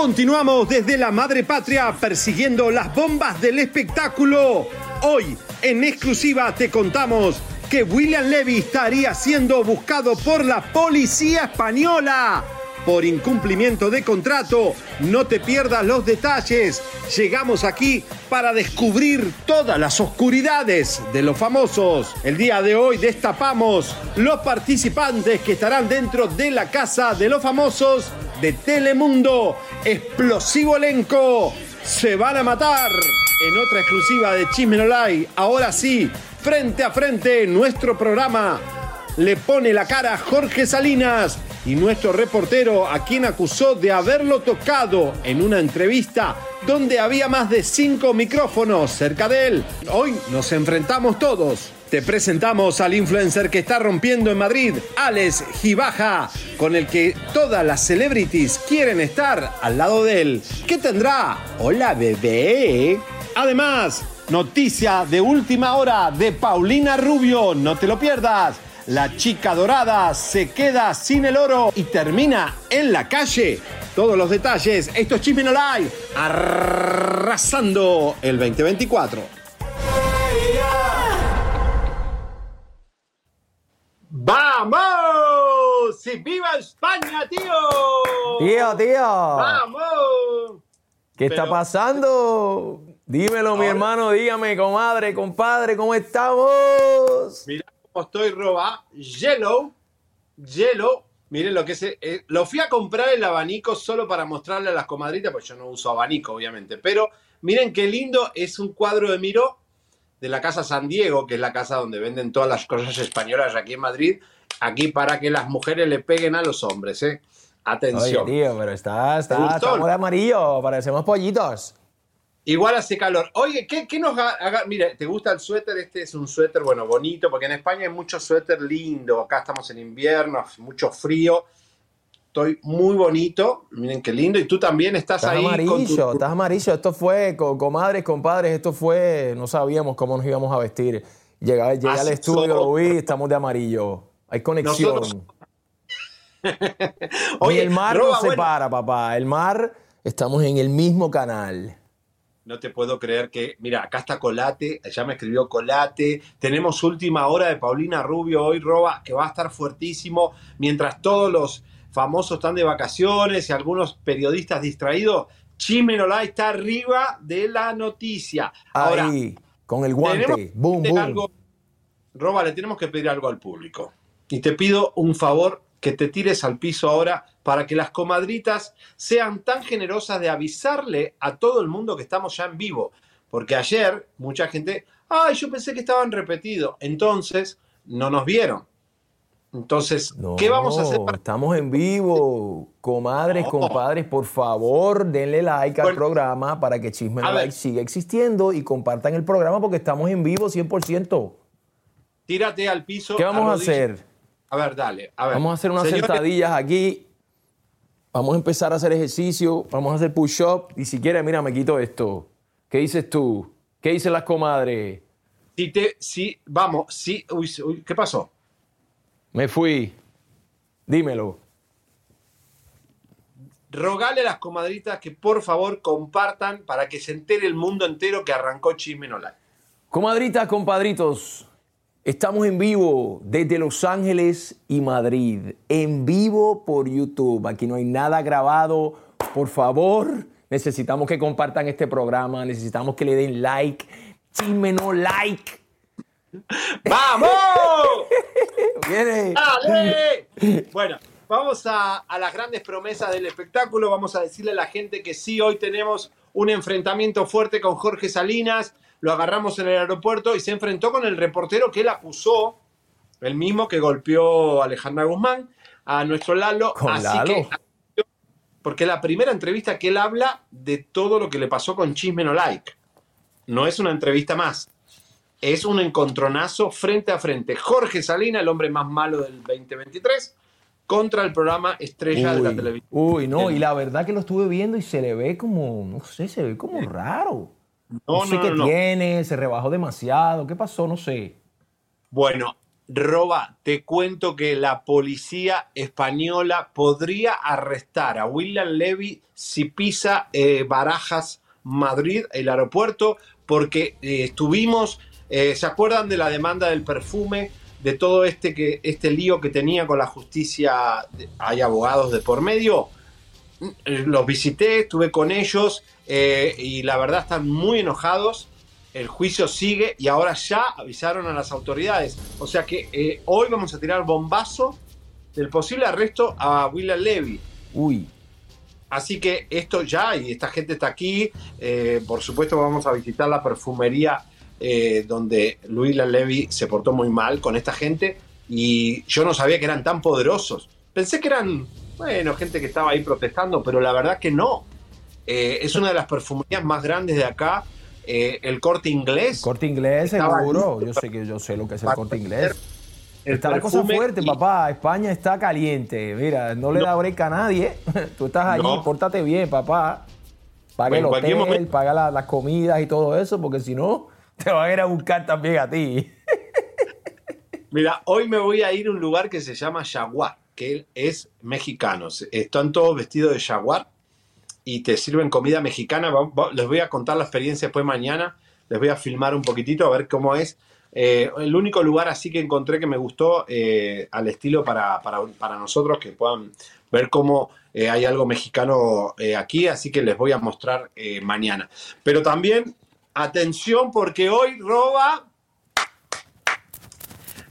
Continuamos desde la madre patria persiguiendo las bombas del espectáculo. Hoy, en exclusiva, te contamos que William Levy estaría siendo buscado por la policía española por incumplimiento de contrato. No te pierdas los detalles. Llegamos aquí para descubrir todas las oscuridades de los famosos. El día de hoy destapamos los participantes que estarán dentro de la casa de los famosos de Telemundo. Explosivo elenco. Se van a matar. En otra exclusiva de Chisme. Ahora sí, frente a frente, nuestro programa le pone la cara a Jorge Salinas y nuestro reportero a quien acusó de haberlo tocado en una entrevista donde había más de cinco micrófonos cerca de él. Hoy nos enfrentamos todos. Te presentamos al influencer que está rompiendo en Madrid, Alex Gibaja, con el que todas las celebrities quieren estar al lado de él. ¿Qué tendrá? Hola bebé. Además, noticia de última hora de Paulina Rubio, no te lo pierdas. La chica dorada se queda sin el oro y termina en la calle. Todos los detalles, esto es Chisme No arrasando el 2024. ¡Vamos! ¡Y viva España, tío! Tío, tío. ¡Vamos! ¿Qué está pasando? Dímelo, mi hermano, dígame, comadre, compadre, ¿cómo estamos? Mira estoy, roba. Yellow. Yellow. Miren lo que es. eh, lo fui a comprar el abanico solo para mostrarle a las comadritas, pues yo no uso abanico, obviamente. Pero miren qué lindo es un cuadro de Miró de la casa San Diego, que es la casa donde venden todas las cosas españolas aquí en Madrid. Aquí para que las mujeres le peguen a los hombres, ¿eh? Oye, Atención. tío, pero está, ¿Te está, estamos de amarillo, parecemos pollitos. Igual hace calor. Oye, ¿qué, qué nos haga? Mira, ¿te gusta el suéter? Este es un suéter, bueno, bonito, porque en España hay mucho suéter lindo. Acá estamos en invierno, mucho frío. Estoy muy bonito. Miren qué lindo. Y tú también estás, Estás ahí amarillo, con tu... estás amarillo. Esto fue, co- comadres, compadres, esto fue, no sabíamos cómo nos íbamos a vestir. Llegué, llegué al estudio, somos. lo vi, estamos de amarillo. Hay conexión. Nosotros- Oye, Oye, el mar nos bueno, separa, papá. El mar, estamos en el mismo canal. No te puedo creer que, mira, acá está Colate, ya me escribió Colate, tenemos última hora de Paulina Rubio hoy, Roba, que va a estar fuertísimo, mientras todos los famosos están de vacaciones y algunos periodistas distraídos, Chimenolá está arriba de la noticia. Ahora, Ahí, con el guante. Boom, boom. algo- Roba, le tenemos que pedir algo al público. Y te pido un favor que te tires al piso ahora para que las comadritas sean tan generosas de avisarle a todo el mundo que estamos ya en vivo. Porque ayer mucha gente, ay, yo pensé que estaban repetidos. Entonces, no nos vieron. Entonces, No, ¿qué vamos a hacer? para- Estamos en vivo. Comadres, No. compadres, por favor, denle like al programa para que Chisme a No. Like siga existiendo y compartan el programa porque estamos en vivo 100%. Tírate al piso. ¿Qué vamos a arrodilla- hacer? A ver, dale. A ver. Vamos a hacer unas Señores, sentadillas aquí. Vamos a empezar a hacer ejercicio. Vamos a hacer push-up. Y si quieres, mira, me quito esto. ¿Qué dices tú? ¿Qué dicen las comadres? Si te, si, vamos, si, uy, uy, ¿qué pasó? Me fui. Dímelo. rogale a las comadritas que por favor compartan para que se entere el mundo entero que arrancó Chisme No Like. Comadritas, compadritos, estamos en vivo desde Los Ángeles y Madrid, en vivo por YouTube. Aquí no hay nada grabado. Por favor, necesitamos que compartan este programa, necesitamos que le den like. Chisme no like. ¡Vamos! Viene. ¡Dale! Bueno, vamos a, a las grandes promesas del espectáculo. Vamos a decirle a la gente que sí, hoy tenemos un enfrentamiento fuerte con Jorge Salinas. Lo agarramos en el aeropuerto y se enfrentó con el reportero que él acusó, el mismo que golpeó a Alejandra Guzmán. a nuestro Lalo. Con así Lalo. que porque la primera entrevista que él habla de todo lo que le pasó con Chisme No Like. No es una entrevista más. Es un encontronazo frente a frente. Jorge Salina, el hombre más malo del 2023, contra el programa Estrella de la Televisión. uy, no, y la verdad que lo estuve viendo y se le ve como, no sé, se ve como raro. No, No, sé no, qué no, tiene, se rebajó demasiado, ¿qué pasó? No sé. Bueno, Roba, te cuento que la policía española podría arrestar a William Levy si pisa eh, Barajas, Madrid, el aeropuerto, porque eh, estuvimos, eh, ¿se acuerdan de la demanda del perfume? De todo este, que, este lío que tenía con la justicia, hay abogados de por medio. Eh, Los visité, estuve con ellos eh, y la verdad están muy enojados. El juicio sigue y ahora ya avisaron a las autoridades. O sea que eh, hoy vamos a tirar bombazo del posible arresto a William Levy. Uy, Así que esto ya, y esta gente está aquí. eh, por supuesto, vamos a visitar la perfumería donde William Levy se portó muy mal con esta gente. Y yo no sabía que eran tan poderosos. Pensé que eran, bueno, gente que estaba ahí protestando, pero la verdad que no. Eh, es una de las perfumerías más grandes de acá. eh, el corte inglés. corte inglés, seguro. Yo sé que yo sé lo que es el corte inglés. el Está la cosa fuerte, y- papá. España está caliente. Mira, no le No. da break a nadie. Tú estás allí, No. pórtate bien, papá. Paga en el hotel, paga la- las comidas y todo eso, porque si no, te van a ir a buscar también a ti. Mira, hoy me voy a ir a un lugar que se llama Jaguar, que es mexicano. Están todos vestidos de Jaguar y te sirven comida mexicana. Les voy a contar la experiencia después mañana. Les voy a filmar un poquitito a ver cómo es. Eh, el único lugar así que encontré que me gustó eh, al estilo para, para, nosotros que puedan ver cómo eh, hay algo mexicano aquí, así que les voy a mostrar mañana. Pero también, atención, porque hoy roba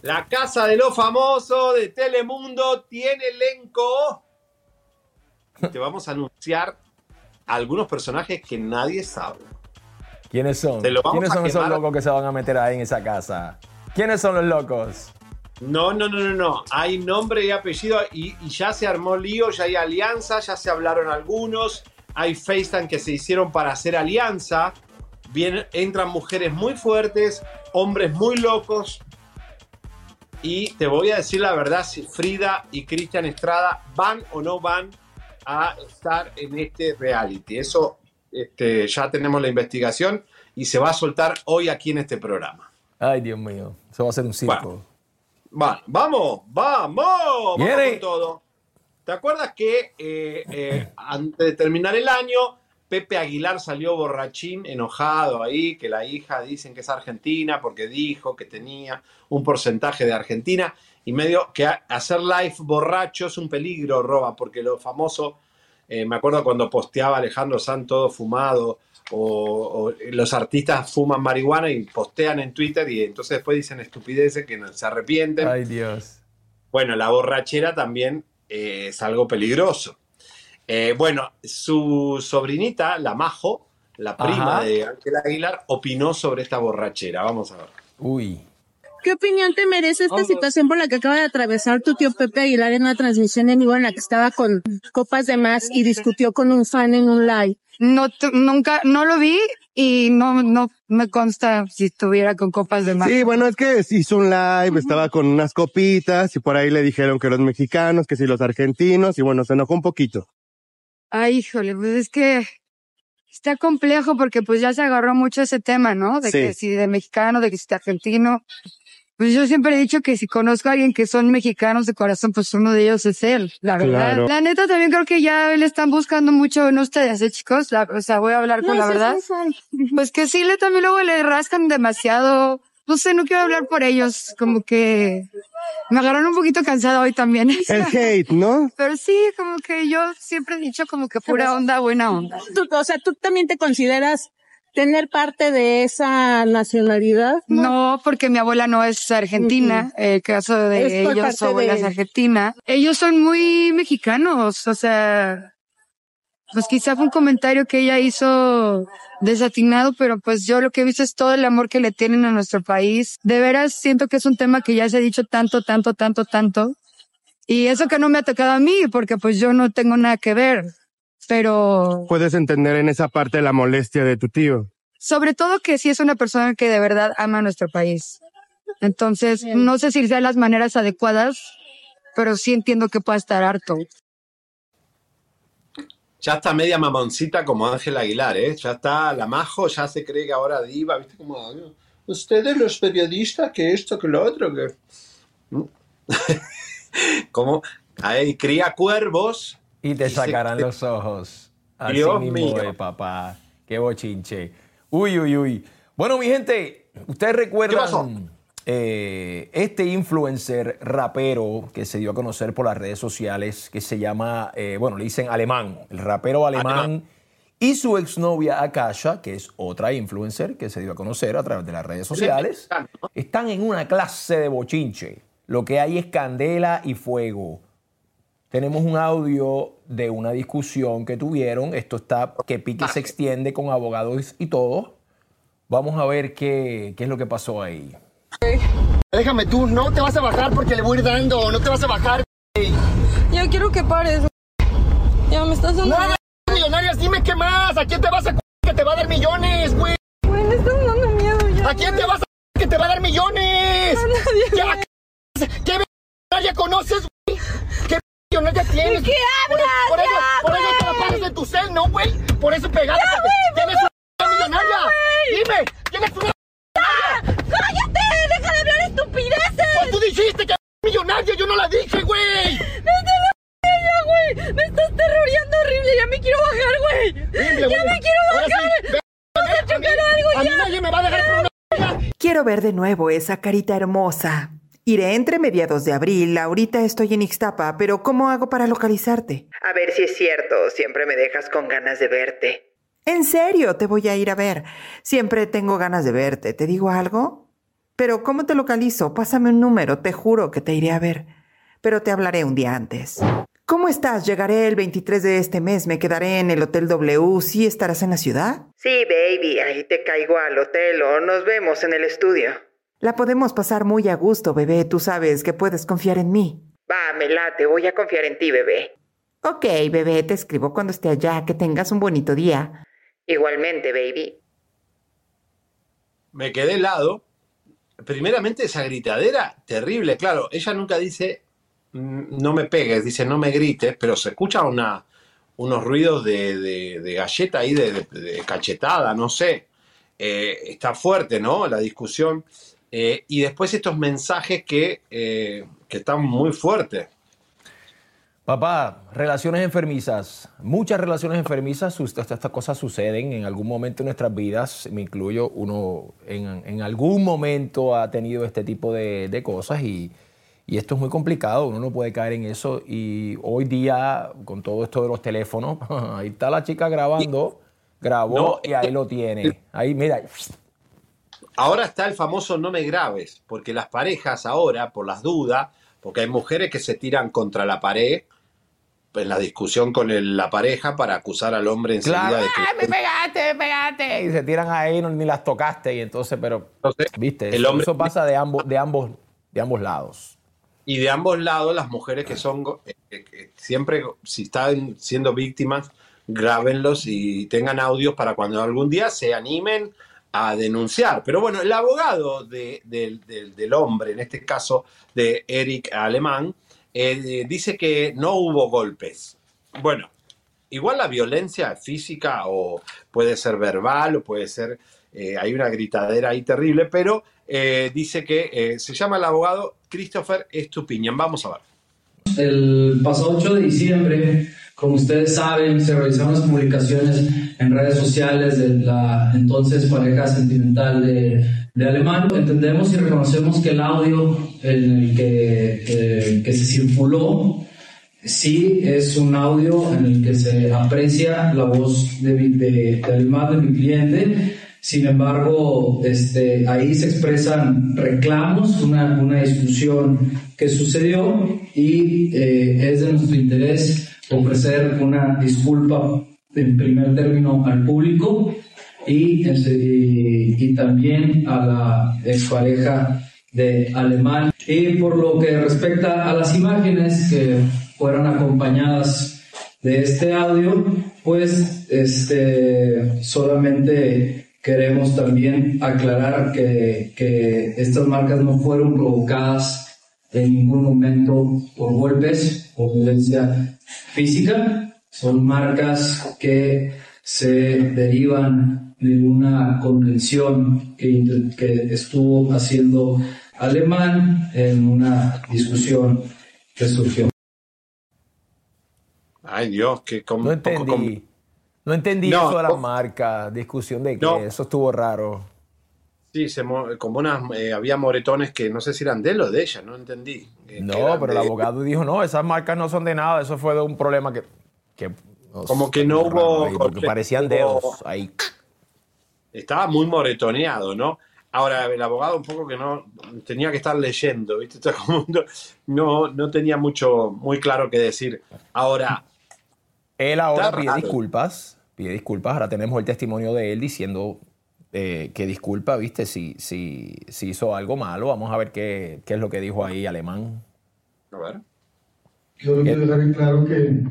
la Casa de los Famosos de Telemundo tiene elenco. Y te vamos a anunciar algunos personajes que nadie sabe. ¿Quiénes son? ¿Quiénes son esos locos que se van a meter ahí en esa casa? ¿Quiénes son los locos? No, no, no, no, no. Hay nombre y apellido y, y ya se armó lío, ya hay alianza, ya se hablaron algunos. Hay FaceTime que se hicieron para hacer alianza. Vienen, entran mujeres muy fuertes, hombres muy locos. Y te voy a decir la verdad, si Frida y Cristian Estrada van o no van a estar en este reality. Eso este, ya tenemos la investigación y se va a soltar hoy aquí en este programa. Ay, Dios mío. Eso va a ser un circo. Bueno. Va, vamos, vamos, vamos con todo. ¿Te acuerdas que eh, eh, antes de terminar el año, Pepe Aguilar salió borrachín, enojado ahí, que la hija dicen que es argentina porque dijo que tenía un porcentaje de Argentina y medio que hacer live borracho es un peligro, roba, porque lo famoso, eh, me acuerdo cuando posteaba Alejandro Sanz todo fumado o, o los artistas fuman marihuana y postean en Twitter y entonces después dicen estupideces que se arrepienten. Ay, Dios. Bueno, la borrachera también eh, es algo peligroso. Eh, bueno, su sobrinita, la Majo, la prima Ajá. de Ángela Aguilar, opinó sobre esta borrachera. Vamos a ver. Uy. ¿Qué opinión te merece esta situación por la que acaba de atravesar tu tío Pepe Aguilar en una transmisión en vivo en la que estaba con copas de más y discutió con un fan en un live? No, nunca, no lo vi y no, no me consta si estuviera con copas de más. Sí, bueno, es que hizo un live, estaba con unas copitas y por ahí le dijeron que los mexicanos, que si los argentinos y bueno, se enojó un poquito. Ay, híjole, pues es que está complejo porque pues ya se agarró mucho ese tema, ¿no? De Sí. que si de mexicano, de que si de argentino. Pues yo siempre he dicho que si conozco a alguien que son mexicanos de corazón, pues uno de ellos es él, la verdad. Claro. La neta también creo que ya le están buscando mucho, no ustedes, ¿eh, chicos? La- o sea, voy a hablar con la verdad. Pues que sí, le también luego le rascan demasiado. No sé, no quiero hablar por ellos, como que me agarraron un poquito cansada hoy también. El hate, ¿no? Pero sí, como que yo siempre he dicho como que pura onda, buena onda. Tú, o sea, ¿tú también te consideras tener parte de esa nacionalidad? No, porque mi abuela no es argentina. El caso de Es ellos, su abuela de- es argentina. Ellos son muy mexicanos, o sea, pues quizá fue un comentario que ella hizo desatinado, pero pues yo lo que he visto es todo el amor que le tienen a nuestro país. De veras siento que es un tema que ya se ha dicho tanto, tanto, tanto, tanto. Y eso que no me ha tocado a mí, porque pues yo no tengo nada que ver. Pero Puedes entender en esa parte la molestia de tu tío. sobre todo que sí es una persona que de verdad ama nuestro país. Entonces, no sé si sean las maneras adecuadas, pero sí entiendo que pueda estar harto. Ya está media mamoncita como Ángel Aguilar, ¿eh? Ya está la majo, ya se cree que ahora diva, ¿viste? Como, "Ay, ustedes los periodistas, que esto, que lo otro, que... Como, ahí cría cuervos. Y te sacarán los ojos. Así Dios mismo mío. papá. Qué bochinche. Uy, uy, uy. Bueno, mi gente, ustedes pasó? Eh, este influencer rapero que se dio a conocer por las redes sociales, que se llama, eh, bueno, le dicen alemán, el rapero alemán. Alemán. Y su exnovia Akasha, que es otra influencer que se dio a conocer a través de las redes sociales, están en una clase de bochinche. Lo que hay es candela y fuego. Tenemos un audio de una discusión que tuvieron. Esto está que pique se extiende con abogados y todo. Vamos a ver qué, qué es lo que pasó ahí. Déjame tú, no te vas a bajar porque le voy a ir dando, no te vas a bajar. Ya quiero que pares. Ya me estás dando. No, millonarias, dime qué más, ¿a quién te vas a que te va a dar millones, güey? Güey, me estás dando miedo ya. ¿A quién te vas a que te va a dar millones? A nadie, ¿Qué, güey. a- ¿Qué millonaria conoces, güey? ¿Qué millonaria tienes? qué hablas? por eso, Ya, por eso te la güey. pasas en tu cel, ¿no, güey? Por eso pegada. Ya, güey, tienes una millonaria. güey. Dime, tienes una... ¡Cállate! ¡Deja de hablar estupideces! Pues tú dijiste que millonaria, yo no la dije, güey. ¡Vete la ya, güey! ¡Me estás terroreando horrible! ¡Ya me quiero bajar, güey! ¡Ya güey. me quiero Ahora sí, bajar! ve- ¡Vamos a a mí- chocar algo A mí ya! nadie me va a dejar por una... Quiero ver de nuevo esa carita hermosa. Iré entre mediados de abril. Ahorita estoy en Ixtapa, pero ¿cómo hago para localizarte? A ver si es cierto. Siempre me dejas con ganas de verte. En serio, te voy a ir a ver. Siempre tengo ganas de verte. ¿Te digo algo? Pero ¿cómo te localizo? Pásame un número. Te juro que te iré a ver. Pero te hablaré un día antes. ¿Cómo estás? Llegaré el 23 de este mes. Me quedaré en el Hotel W. ¿Sí estarás en la ciudad? Sí, baby. Ahí te caigo al hotel o nos vemos en el estudio. La podemos pasar muy a gusto, bebé. Tú sabes que puedes confiar en mí. Va, me late. Voy a confiar en ti, bebé. Ok, bebé. Te escribo cuando esté allá. Que tengas un bonito día. Igualmente, baby. Me quedé helado. Primeramente esa gritadera, terrible. Claro, ella nunca dice "Mm, no me pegues, dice no me grites, pero se escucha una, unos ruidos de, de- galleta ahí, de cachetada, no sé. Eh, está fuerte, ¿no? La discusión. Eh, y después estos mensajes que, eh, que están muy fuertes. Papá, relaciones enfermizas. Muchas relaciones enfermizas, estas, estas cosas suceden en algún momento de nuestras vidas. Me incluyo, uno en, en algún momento ha tenido este tipo de, de cosas y, y esto es muy complicado. Uno no puede caer en eso. Y hoy día, con todo esto de los teléfonos, ahí está la chica grabando, grabó No, y ahí lo tiene. Ahí, mira. Ahora está el famoso no me grabes, porque las parejas ahora, por las dudas, porque hay mujeres que se tiran contra la pared en la discusión con el- la pareja para acusar al hombre enseguida Claro, de ¡Ah, me que pegaste, me pegaste. Y se tiran ahí, no, ni las tocaste. Y entonces, pero, Entonces, viste, el eso, hombre- eso pasa de ambos, de ambos, de ambos lados. y de ambos lados las mujeres que son eh, eh, que siempre si están siendo víctimas grábenlos y tengan audios para cuando algún día se animen a denunciar. Pero bueno, el abogado de- del- del hombre, en este caso de Eric Alemán, eh, dice que no hubo golpes. Bueno, igual la violencia física o puede ser verbal o puede ser, eh, hay una gritadera ahí terrible, pero eh, dice que eh, se llama el abogado Christopher Estupiñán. Vamos a ver. El pasado 8 de diciembre, como ustedes saben, se realizaron las publicaciones en redes sociales de la entonces pareja sentimental de, de Alemán. Entendemos y reconocemos que el audio en el que, que se circuló sí es un audio en el que se aprecia la voz de, mi- de, de Alemán, de mi cliente. Sin embargo, este, ahí se expresan reclamos, una, una discusión que sucedió y eh, es de nuestro interés ofrecer una disculpa en primer término al público y, y también a la expareja de alemán. Y por lo que respecta a las imágenes que fueron acompañadas de este audio, pues este, solamente queremos también aclarar que, que estas marcas no fueron provocadas en ningún momento por golpes o violencia física. Son marcas que se derivan de una convención que, que estuvo haciendo Alemán en una discusión que surgió. Ay Dios, que como no entendí. No entendí eso de la marca, discusión de que eso estuvo raro. Sí, se, eh, había moretones que no sé si eran de él o de ella, no entendí. no, pero el abogado dijo, no, esas marcas no son de nada, eso fue de un problema que... que como que no hubo... porque parecían dedos ahí. Estaba muy moretoneado, ¿no? Ahora, el abogado un poco que no tenía que estar leyendo, ¿viste? No, no tenía mucho, muy claro que decir. Ahora... Él ahora pide disculpas, pide disculpas, ahora tenemos el testimonio de él diciendo eh, que disculpa, viste, si, si, si, hizo algo malo. Vamos a ver qué, qué, es lo que dijo ahí Alemán. A ver. Yo quiero dejar claro que,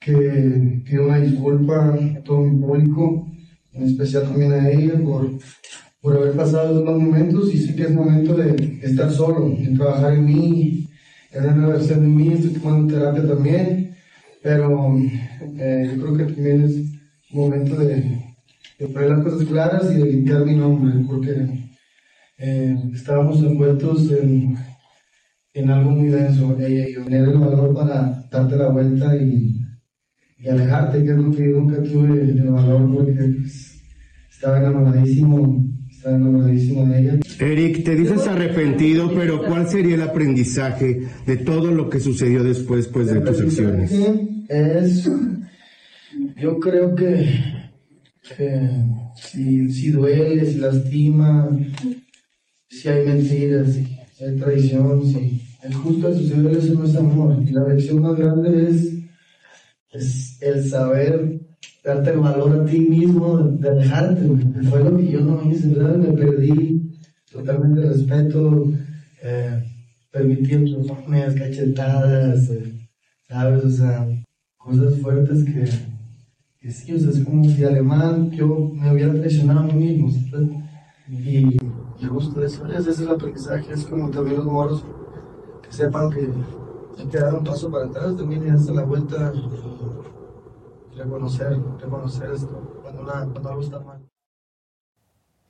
que pido una disculpa a todo mi público, en especial también a ella, por, por haber pasado esos malos momentos y sé que es momento de estar solo, de trabajar en mí, en una nueva versión de mí, estoy tomando terapia también, pero eh, yo creo que también es momento de de poner las cosas claras y de limpiar mi nombre, porque eh, estábamos envueltos en, en, algo muy denso, ella y yo. Tener el valor para darte la vuelta y, y alejarte, que es lo que yo nunca tuve el valor, porque pues, estaba enamoradísimo, estaba enamoradísimo de ella. Eric, te dices arrepentido, pero ¿cuál sería el aprendizaje de todo lo que sucedió después pues, de tus acciones? Es, yo creo que si, si duele, si lastima, si hay mentiras, si hay traición, si es justo suceder eso no es amor. Y la lección más grande es, es el saber darte el valor a ti mismo, de alejarte. Fue lo que yo no hice, ¿verdad? Me perdí totalmente el respeto, eh, permití cachetadas, eh, ¿sabes? O sea, cosas fuertes que sí, o sea, es como si alemán yo me hubiera traicionado a mí mismo, Y, y justo eso, ese es el aprendizaje, es como también los moros que sepan que hay que dar un paso para atrás también y darse la vuelta y reconocer, reconocer esto cuando, cuando algo está mal.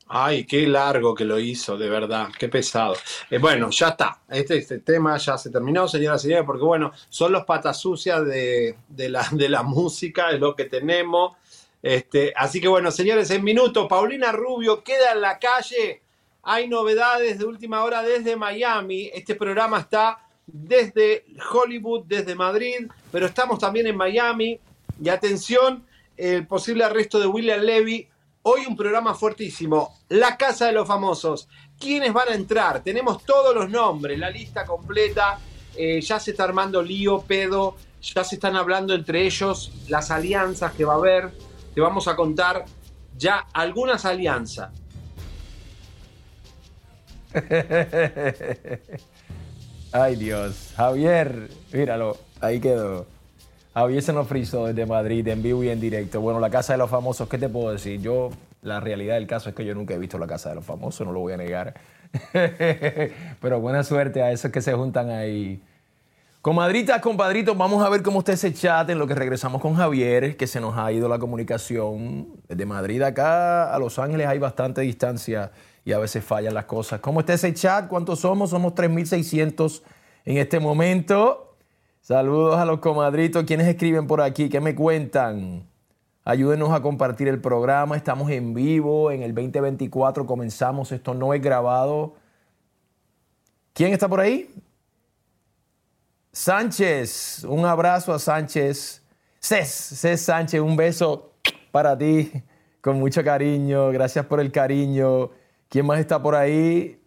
Ay, qué largo que lo hizo, de verdad, qué pesado. Eh, bueno, ya está. Este, este, tema ya se terminó, señoras y señores, porque bueno, son los patas sucias de, la, música, es lo que tenemos. Este, así que bueno, señores, en minutos, Paulina Rubio queda en la calle. Hay novedades de última hora desde Miami. Este programa está desde Hollywood, desde Madrid, pero estamos también en Miami. Y atención, el posible arresto de William Levy Hoy un programa fuertísimo. La Casa de los Famosos. ¿Quiénes van a entrar? Tenemos todos los nombres, la lista completa. Eh, ya se está armando lío, pedo. Ya se están hablando entre ellos las alianzas que va a haber. Te vamos a contar ya algunas alianzas. Ay Dios, Javier, míralo, ahí quedó. Javier se nos frizó desde Madrid en vivo y en directo. Bueno, la Casa de los Famosos, ¿qué te puedo decir? Yo, la realidad del caso es que yo nunca he visto la Casa de los Famosos, no lo voy a negar. Pero buena suerte a esos que se juntan ahí. Comadritas, compadritos, vamos a ver cómo está ese chat en lo que regresamos con Javier, que se nos ha ido la comunicación. Desde Madrid acá a Los Ángeles hay bastante distancia y a veces fallan las cosas. ¿Cómo está ese chat? ¿Cuántos somos? Somos 3.600 en este momento. Saludos a los comadritos. ¿Quiénes escriben por aquí? ¿Qué me cuentan? Ayúdenos a compartir el programa. Estamos en vivo. En el 2024 comenzamos. Esto no es grabado. ¿Quién está por ahí? Sánchez. Un abrazo a Sánchez. Cés, Cés Sánchez, un beso para ti. Con mucho cariño. Gracias por el cariño. ¿Quién más está por ahí?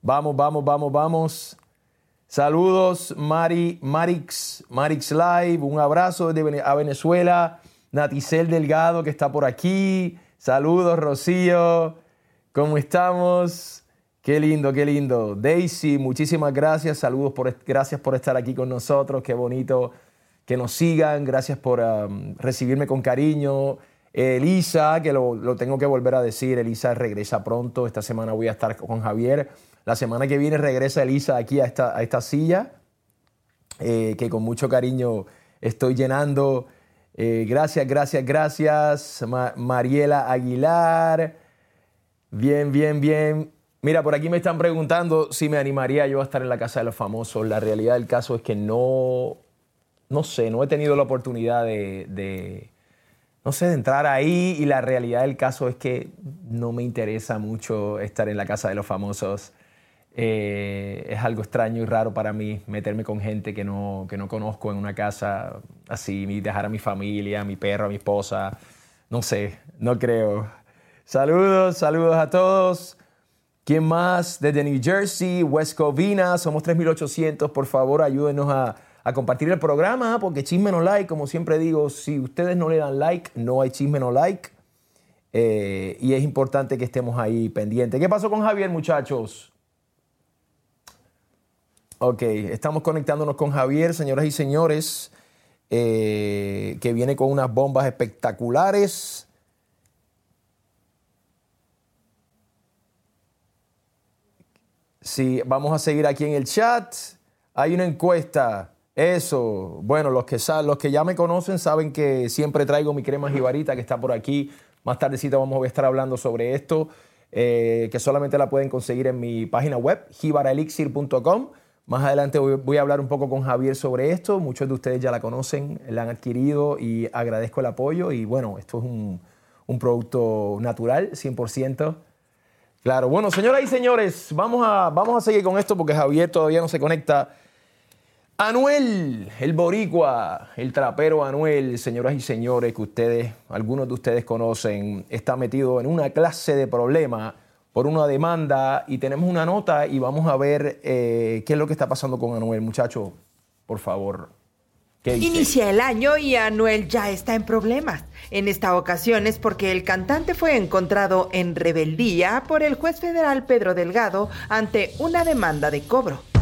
Vamos, vamos, vamos, vamos. Saludos, Mari, Marix, Marix Live, un abrazo desde a Venezuela. Naticel Delgado, que está por aquí. Saludos, Rocío. ¿Cómo estamos? Qué lindo, qué lindo. Daisy, muchísimas gracias. Saludos, por, gracias por estar aquí con nosotros. Qué bonito que nos sigan. Gracias por um, recibirme con cariño. Elisa, que lo, lo, tengo que volver a decir, Elisa regresa pronto. Esta semana voy a estar con Javier. La semana que viene regresa Elisa aquí a esta, a esta silla, eh, que con mucho cariño estoy llenando. Eh, gracias, gracias, gracias. Ma Mariela Aguilar. Bien, bien, bien. Mira, por aquí me están preguntando si me animaría yo a estar en la Casa de los Famosos. La realidad del caso es que no, no sé, no he tenido la oportunidad de, no sé, de entrar ahí y la realidad del caso es que no me interesa mucho estar en la Casa de los Famosos. Eh, es algo extraño y raro para mí meterme con gente que no, que no conozco en una casa así, dejar a mi familia, a mi perro, a mi esposa. No sé, no creo. Saludos, saludos a todos. ¿Quién más? Desde New Jersey, West Covina, somos 3800. Por favor, ayúdenos a, a, compartir el programa, porque chisme no like, como siempre digo, si ustedes no le dan like, no hay chisme no like. Eh, y es importante que estemos ahí pendientes. ¿Qué pasó con Javier, muchachos? Ok, estamos conectándonos con Javier, señoras y señores, eh, que viene con unas bombas espectaculares. Sí, vamos a seguir aquí en el chat. Hay una encuesta. Eso, bueno, los que, los que ya me conocen saben que siempre traigo mi crema jibarita que está por aquí. Más tardecito vamos a estar hablando sobre esto, eh, que solamente la pueden conseguir en mi página web, jibaraelixir.com. Más adelante voy, a hablar un poco con Javier sobre esto. Muchos de ustedes ya la conocen, la han adquirido y agradezco el apoyo. Y bueno, esto es un, un producto natural, 100%. Claro, bueno, señoras y señores, vamos a, vamos a seguir con esto porque Javier todavía no se conecta. Anuel, el boricua, el trapero Anuel, señoras y señores, que ustedes, algunos de ustedes conocen, está metido en una clase de problema por una demanda y tenemos una nota y vamos a ver eh, qué es lo que está pasando con Anuel. Muchacho, por favor. Inicia el año y Anuel ya está en problemas. En esta ocasión es porque el cantante fue encontrado en rebeldía por el juez federal Pedro Delgado ante una demanda de cobro.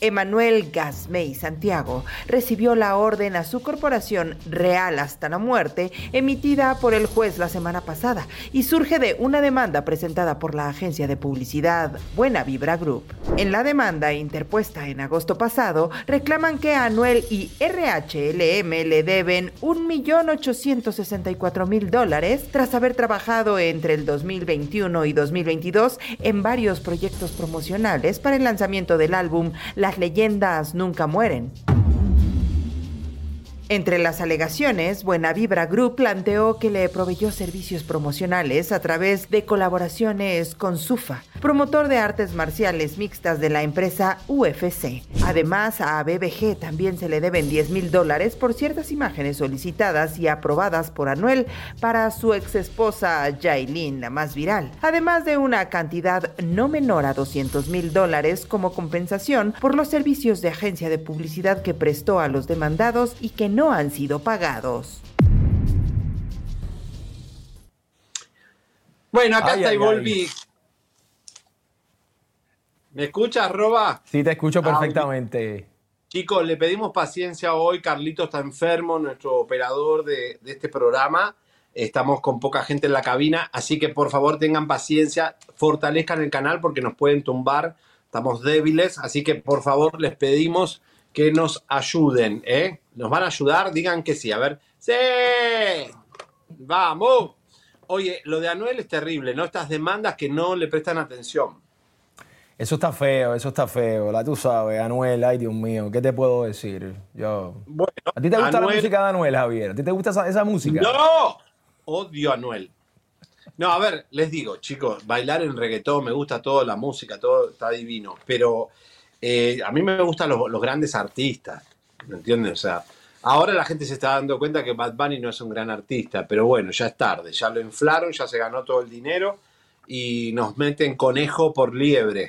Emanuel Gasmey Santiago recibió la orden a su corporación real hasta la muerte emitida por el juez la semana pasada y surge de una demanda presentada por la agencia de publicidad Buena Vibra Group. En la demanda interpuesta en agosto pasado reclaman que Anuel y RHLM le deben 1.864.000 dólares tras haber trabajado entre el 2021 y 2022 en varios proyectos promocionales para el lanzamiento del álbum La las leyendas nunca mueren. Entre las alegaciones, Buena Vibra Group planteó que le proveyó servicios promocionales a través de colaboraciones con SUFA, promotor de artes marciales mixtas de la empresa UFC. Además, a BBG también se le deben 10 mil dólares por ciertas imágenes solicitadas y aprobadas por Anuel para su ex esposa Jailin, la más viral, además de una cantidad no menor a 200 mil dólares como compensación por los servicios de agencia de publicidad que prestó a los demandados y que no han sido pagados. Bueno, acá está y volví. ¿Me escuchas, Roba? Sí, te escucho perfectamente. Chicos, le pedimos paciencia hoy. Carlito está enfermo, nuestro operador de, de, este programa. Estamos con poca gente en la cabina, así que por favor tengan paciencia, fortalezcan el canal porque nos pueden tumbar. Estamos débiles, así que por favor les pedimos que nos ayuden, ¿eh? ¿Nos van a ayudar? Digan que sí. A ver. ¡Sí! ¡Vamos! Oye, lo de Anuel es terrible, ¿no? Estas demandas que no le prestan atención. Eso está feo, eso está feo. La tú sabes, Anuel, ay Dios mío, ¿qué te puedo decir? Yo. Bueno, ¿A ti te gusta la música de Anuel, Javier? ¿A ti te gusta esa, esa música? ¡No! Odio a Anuel. No, a ver, les digo, chicos, bailar en reggaetón, me gusta todo, la música, todo está divino. Pero eh, a mí me gustan los, los grandes artistas. ¿me entiendes? O sea, ahora la gente se está dando cuenta que Bad Bunny no es un gran artista, pero bueno, ya es tarde, ya lo inflaron, ya se ganó todo el dinero y nos meten conejo por liebre.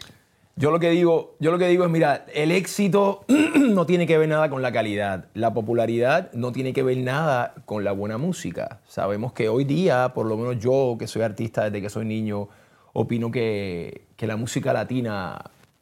Yo lo que digo, yo lo que digo es, mira, el éxito no tiene que ver nada con la calidad, la popularidad no tiene que ver nada con la buena música. Sabemos que hoy día, por lo menos yo que soy artista desde que soy niño, opino que, que la música latina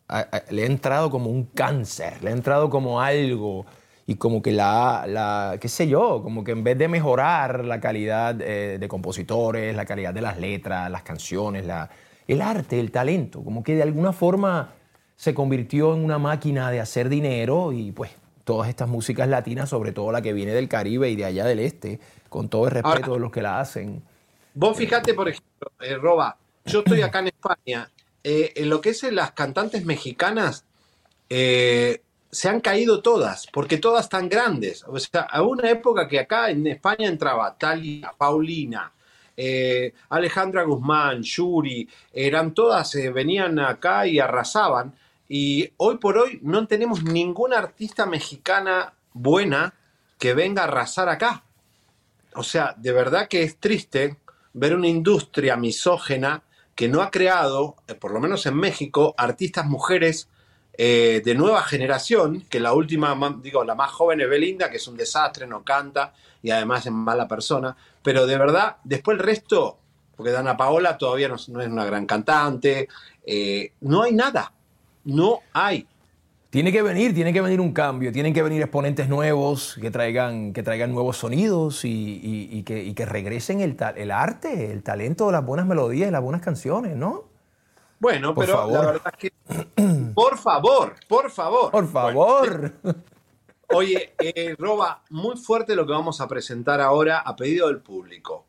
a- a- le ha entrado como un cáncer, le ha entrado como algo y como que la, la qué sé yo, como que en vez de mejorar la calidad eh, de compositores, la calidad de las letras, las canciones, la, el arte, el talento, como que de alguna forma se convirtió en una máquina de hacer dinero y pues todas estas músicas latinas, sobre todo la que viene del Caribe y de allá del este, con todo el respeto Ahora- de los que la hacen. Vos fíjate, por ejemplo, eh, Roba, yo estoy acá en España, eh, en lo que es las cantantes mexicanas, eh, se han caído todas, porque todas están grandes. O sea, hubo una época que acá en España entraba Talia, Paulina, eh, Alejandra Guzmán, Yuri, eran todas, eh, venían acá y arrasaban. Y hoy por hoy no tenemos ninguna artista mexicana buena que venga a arrasar acá. O sea, de verdad que es triste ver una industria misógena que no ha creado, eh, por lo menos en México, artistas mujeres eh, de nueva generación, que la última, ma- digo, la más joven es Belinda, que es un desastre, no canta y además es mala persona, pero de verdad, después el resto, porque Dana Paola todavía no, es- no es una gran cantante, eh, no hay nada, no hay. Tiene que venir, tiene que venir un cambio, tienen que venir exponentes nuevos que traigan, que traigan nuevos sonidos y, y- y que, y que regresen el, arte, el talento, las buenas melodías y las buenas canciones, ¿no? Bueno, Por pero la verdad es que, por favor, por favor. Por favor. Oye, eh, Roba, muy fuerte lo que vamos a presentar ahora a pedido del público.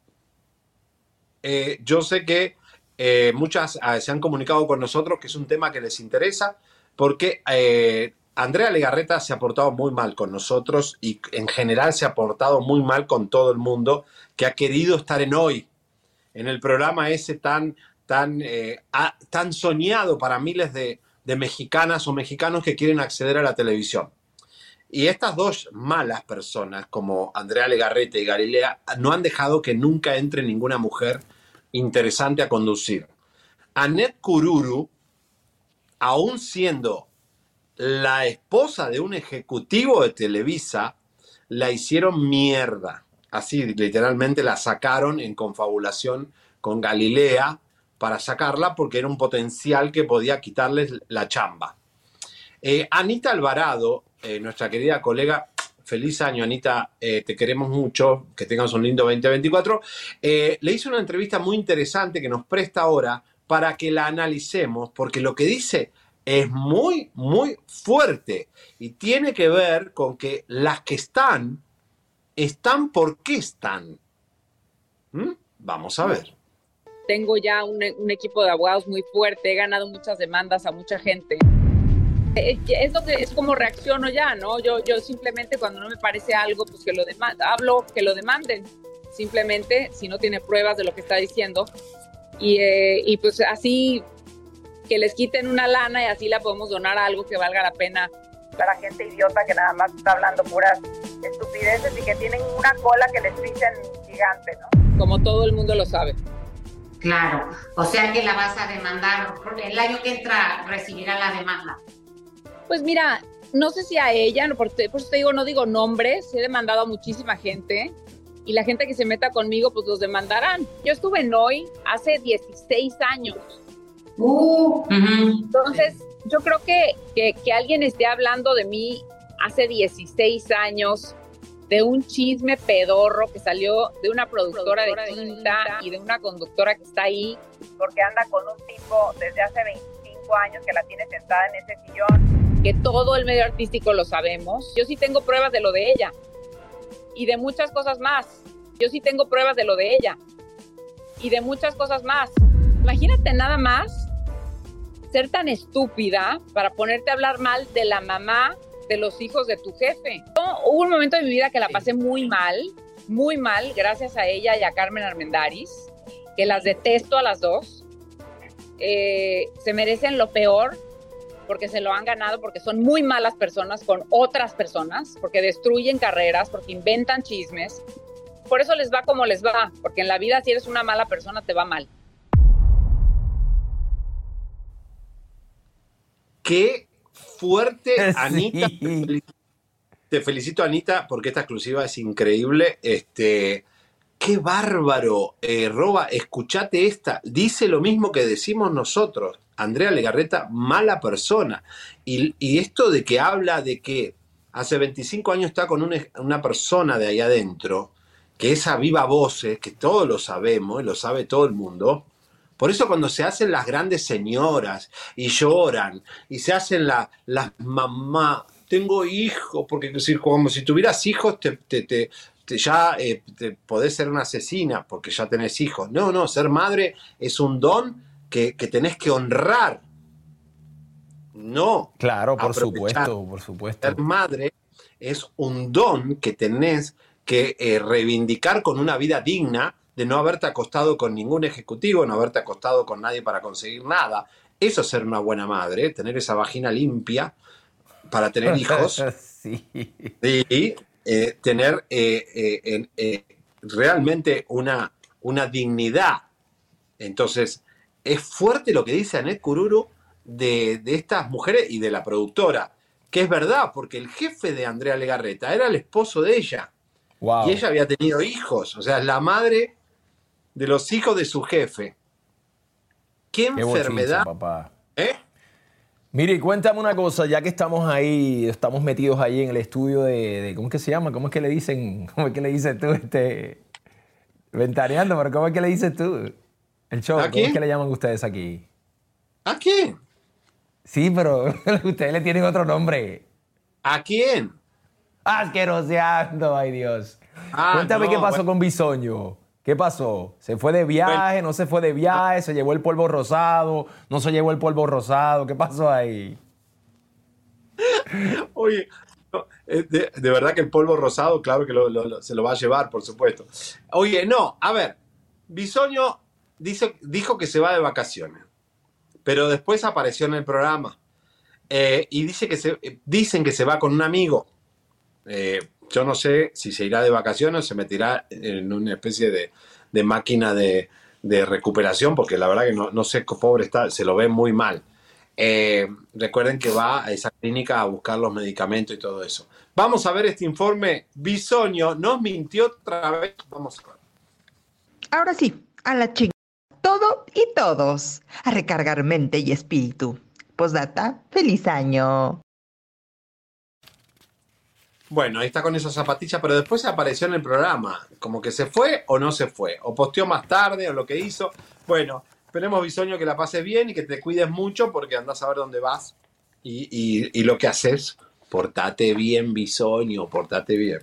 Eh, yo sé que eh, muchas se han comunicado con nosotros que es un tema que les interesa porque eh, Andrea Legarreta se ha portado muy mal con nosotros y en general se ha portado muy mal con todo el mundo que ha querido estar en hoy, en el programa ese tan, tan, eh, tan soñado para miles de, de mexicanas o mexicanos que quieren acceder a la televisión. Y estas dos malas personas, como Andrea Legarreta y Galilea, no han dejado que nunca entre ninguna mujer interesante a conducir. Annette Kururu, aún siendo la esposa de un ejecutivo de Televisa, la hicieron mierda. Así, literalmente la sacaron en confabulación con Galilea para sacarla porque era un potencial que podía quitarles la chamba. Eh, Anita Alvarado, eh, nuestra querida colega, feliz año Anita, eh, te queremos mucho, que tengas un lindo 2024, eh, le hizo una entrevista muy interesante que nos presta ahora para que la analicemos, porque lo que dice es muy, muy fuerte y tiene que ver con que las que están, están porque están. ¿Mm? Vamos a ver. Tengo ya un, equipo de abogados muy fuerte, he ganado muchas demandas a mucha gente. Eh, Es, lo que, es como reacciono ya, ¿no? Yo, yo simplemente cuando no me parece algo, pues que lo demanda, hablo, que lo demanden. Simplemente, si no tiene pruebas de lo que está diciendo. Y, eh, y pues así, que les quiten una lana y así la podemos donar a algo que valga la pena para gente idiota que nada más está hablando puras estupideces y que tienen una cola que les pisen gigante, ¿no? Como todo el mundo lo sabe. Claro, o sea que la vas a demandar, el año que entra recibirá la demanda. Pues mira, no sé si a ella, no, por, por eso te digo, no digo nombres, he demandado a muchísima gente y la gente que se meta conmigo, pues los demandarán. Yo estuve en hoy hace 16 años. Uh, Entonces, yo creo que, que, que alguien esté hablando de mí hace 16 años, de un chisme pedorro que salió de una productora, de tinta y de una conductora que está ahí porque anda con un tipo desde hace 25 años que la tiene sentada en ese sillón, que todo el medio artístico lo sabemos. Yo sí tengo pruebas de lo de ella y de muchas cosas más. Yo sí tengo pruebas de lo de ella y de muchas cosas más. Imagínate nada más ser tan estúpida para ponerte a hablar mal de la mamá de los hijos de tu jefe. Yo, hubo un momento de mi vida que la pasé muy mal, muy mal, gracias a ella y a Carmen Armendaris, que las detesto a las dos. Eh, se merecen lo peor porque se lo han ganado, porque son muy malas personas con otras personas, porque destruyen carreras, porque inventan chismes. Por eso les va como les va, porque en la vida si eres una mala persona te va mal. Qué fuerte, Sí. Anita. Te felicito- Te felicito, Anita, porque esta exclusiva es increíble. Este, qué qué bárbaro, eh, Roba, escuchate esta. Dice lo mismo que decimos nosotros. Andrea Legarreta, mala persona. Y, esto de que habla de que hace 25 años está con una, persona de ahí adentro, que es a viva voces, que todos lo sabemos, lo sabe todo el mundo. Por eso cuando se hacen las grandes señoras y lloran, y se hacen la- las mamás, tengo hijos, porque como si tuvieras hijos, te, te- te- te- ya eh, podés ser una asesina porque ya tenés hijos. No, no, ser madre es un don que, que tenés que honrar. No. Claro, por aprovechar. supuesto, por supuesto. Ser madre es un don que tenés que eh, reivindicar con una vida digna de no haberte acostado con ningún ejecutivo, no haberte acostado con nadie para conseguir nada. Eso es ser una buena madre, tener esa vagina limpia para tener hijos sí. y eh, tener en- eh, realmente una, una dignidad. Entonces, es fuerte lo que dice Anet Kururu de, de estas mujeres y de la productora, que es verdad, porque el jefe de Andrea Legarreta era el esposo de ella. Wow. Y ella había tenido hijos, o sea, es la madre de los hijos de su jefe. ¿Qué enfermedad? papá. ¿Eh? Mire, y cuéntame una cosa, ya que estamos ahí, estamos metidos ahí en el estudio de, de- ¿cómo es que se llama? ¿Cómo es que le dicen? ¿Cómo es que le dices tú? Este, ventaneando, pero ¿cómo es que le dices tú? El show, ¿A ¿cómo es que le llaman ustedes aquí? ¿A quién? Sí, pero ustedes le tienen otro nombre. ¿A quién? Asqueroseando, ay Dios. Ah, Cuéntame no, qué pasó bueno. con Bisoño. ¿Qué pasó? ¿Se fue de viaje? ¿No se fue de viaje? ¿Se llevó el polvo rosado? ¿No se llevó el polvo rosado? ¿Qué pasó ahí? Oye, no, eh, de, de verdad que el polvo rosado, claro que lo- lo- lo- se lo va a llevar, por supuesto. Oye, no, a ver, Bisoño dice, dijo que se va de vacaciones, pero después apareció en el programa eh, y dice que se, dicen que se va con un amigo. Eh, yo no sé si se irá de vacaciones o se meterá en una especie de, de máquina de, de recuperación, porque la verdad que no, no sé, pobre está, se lo ve muy mal. Eh, recuerden que va a esa clínica a buscar los medicamentos y todo eso. Vamos a ver este informe. Bisoño nos mintió otra vez. Vamos a ver. Ahora sí, a la chingada. Todo y todos. A recargar mente y espíritu. Postdata, feliz año. Bueno, ahí está con esa zapatilla, pero después apareció en el programa. Como que se fue o no se fue. O posteó más tarde o lo que hizo. Bueno, esperemos, Bisoño, que la pases bien y que te cuides mucho porque andás a ver dónde vas y, y- y lo que haces. Portate bien, Bisoño, portate bien.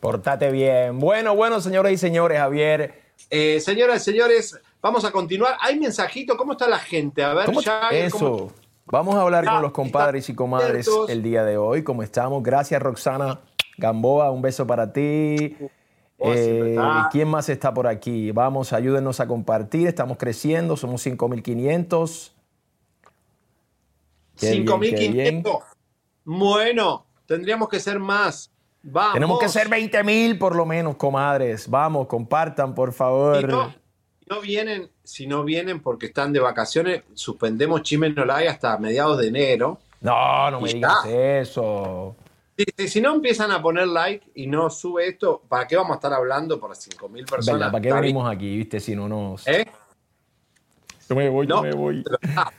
Portate bien. Bueno, bueno, señoras y señores, Javier. Eh, señoras y señores, vamos a continuar. Hay mensajito, ¿cómo está la gente? A ver, ¿Cómo- ya. Eso. ¿cómo- Vamos a hablar Ya, con los compadres y comadres el día de hoy. ¿Cómo estamos? Gracias, Roxana Gamboa. Un beso para ti. Oh, Eh. ¿Quién más está por aquí? Vamos, ayúdenos a compartir. Estamos creciendo, somos 5.500. Qué bien, qué bien. 5.500. Bueno, tendríamos que ser más. Vamos. Tenemos que ser 20.000 por lo menos, comadres. Vamos, compartan, por favor. No, si no vienen, si no vienen porque están de vacaciones, suspendemos Chisme No Live hasta mediados de enero. No, no me digas ya. eso. Si, si- si no empiezan a poner like y no sube esto, ¿para qué vamos a estar hablando por 5.000 personas? ¿Para qué venimos aquí, viste? Si no nos... ¿Eh? Yo me voy, No, yo me voy. ah,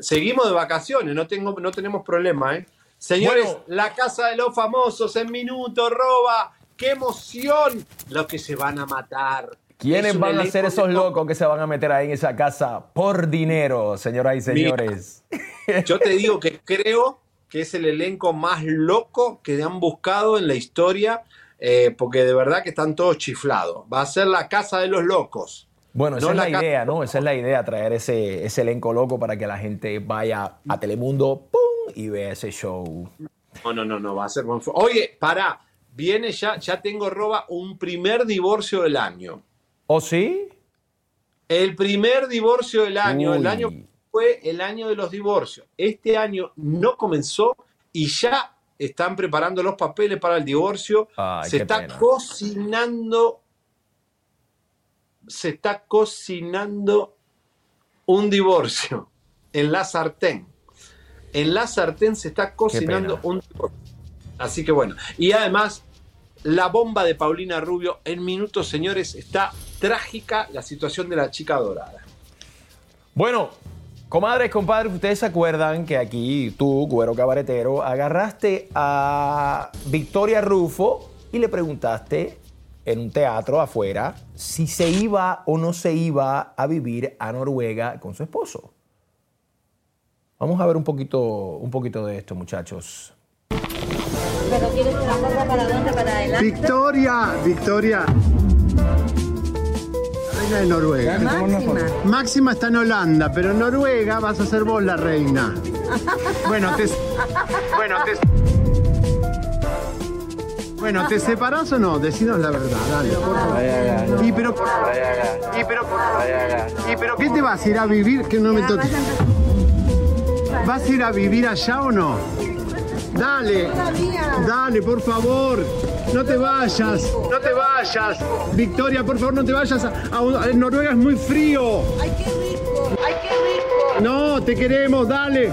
seguimos de vacaciones, no, tengo, no tenemos problema, ¿eh? Señores, Bueno. la casa de los famosos en minuto, roba. ¡Qué emoción! Los que se van a matar. ¿Quiénes van a ser esos locos que se van a meter ahí en esa casa por dinero, señoras y señores? Yo te digo que creo que es el elenco más loco que han buscado en la historia, eh, porque de verdad que están todos chiflados. Va a ser la casa de los locos. Bueno, esa No es la idea, ¿no? Esa es la idea, traer ese, ese elenco loco para que la gente vaya a Telemundo ¡pum! y vea ese show. No, no, no, no, va a ser buen Oye, pará, viene ya, ya tengo roba un primer divorcio del año. ¿O sí? El primer divorcio del año, el año fue el año de los divorcios. Este año no comenzó y ya están preparando los papeles para el divorcio. Ay, se está pena. cocinando, se está cocinando un divorcio en la sartén. En la sartén se está cocinando un divorcio. Así que bueno, y además la bomba de Paulina Rubio. En minutos, señores, está trágica la situación de la chica dorada. Bueno, comadres, compadres, ustedes se acuerdan que aquí tú, cuero cabaretero, agarraste a Victoria Rufo y le preguntaste en un teatro afuera si se iba o no se iba a vivir a Noruega con su esposo. Vamos a ver un poquito, un poquito de esto, muchachos. ¿Pero quieres una gorra para dónde? ¿Para adelante? Victoria, Victoria. Reina de Noruega. Máxima. Máxima está en Holanda, pero en Noruega vas a ser vos la reina. Bueno, te. Bueno, te. Bueno, ¿te separás o no? Decinos la verdad, dale, por favor. Y pero. Y pero. Y pero, ¿qué te vas a ir a vivir? Que no me toques. ¿Vas a ir a vivir allá o no? Dale, dale, por favor. No te vayas, no te vayas. Victoria, por favor, no te vayas. A, Noruega es muy frío. ¡Ay, qué rico! ¡Ay, qué rico! No, te queremos, dale.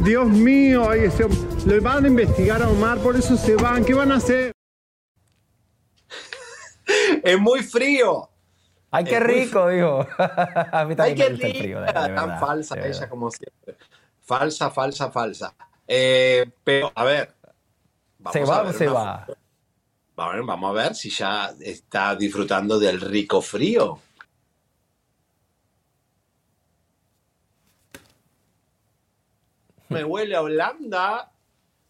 Dios mío, ay, ese- le van a investigar a Omar, por eso se van. ¿Qué van a hacer? Es muy frío. ¡Ay, qué Es rico! Dijo. a mí Ay, también qué me gusta el frío. de- de Tan falsa de ella como siempre. Falsa, falsa, falsa. Eh, pero, a ver. vamos ¿Se a va o se va? vamos a ver si ya está disfrutando del rico frío. Me huele a Holanda.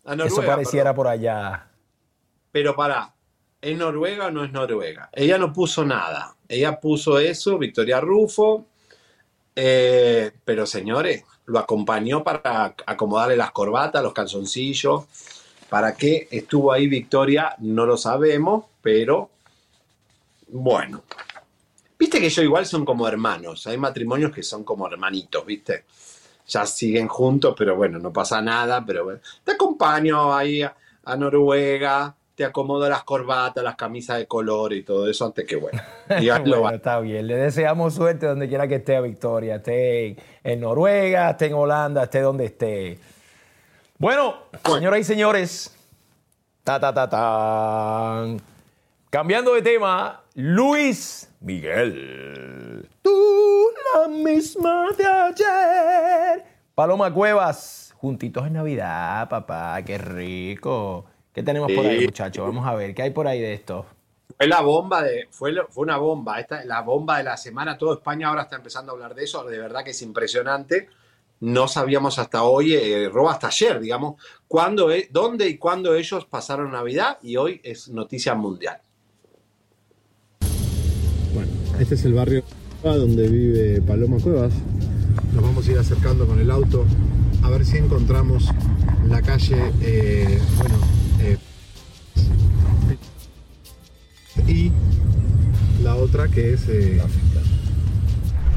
A Noruega. Eso pareciera por allá. Pero para, ¿es Noruega o no es Noruega? Ella no puso nada. Ella puso eso, Victoria Rufo. eh, pero señores, lo acompañó para acomodarle las corbatas, los calzoncillos. ¿Para qué estuvo ahí Victoria? No lo sabemos, pero bueno. Viste que ellos igual son como hermanos. Hay matrimonios que son como hermanitos, ¿viste? Ya siguen juntos, pero bueno, no pasa nada. Pero bueno, te acompaño ahí a, a Noruega, te acomodo las corbatas, las camisas de color y todo eso antes que bueno. Y Bueno, está bien. Le deseamos suerte donde quiera que esté a Victoria. Esté en, Noruega, esté en Holanda, esté donde esté. Bueno, señoras y señores. Ta, ta, ta, tan. Cambiando de tema, Luis Miguel. Tú la misma de ayer. Paloma Cuevas, juntitos en Navidad, papá, qué rico. ¿Qué tenemos por ahí, muchachos? Vamos a ver, ¿qué hay por ahí de esto? Fue la bomba de, fue, fue una bomba, esta, la bomba de la semana, todo España ahora está empezando a hablar de eso, de verdad que es impresionante. No sabíamos hasta hoy, eh, Roba hasta ayer, digamos, cuándo, e- dónde y cuándo ellos pasaron Navidad y hoy es noticia mundial. Bueno, este es el barrio donde vive Paloma Cuevas. Nos vamos a ir acercando con el auto a ver si encontramos la calle, eh, bueno, y la otra que es eh,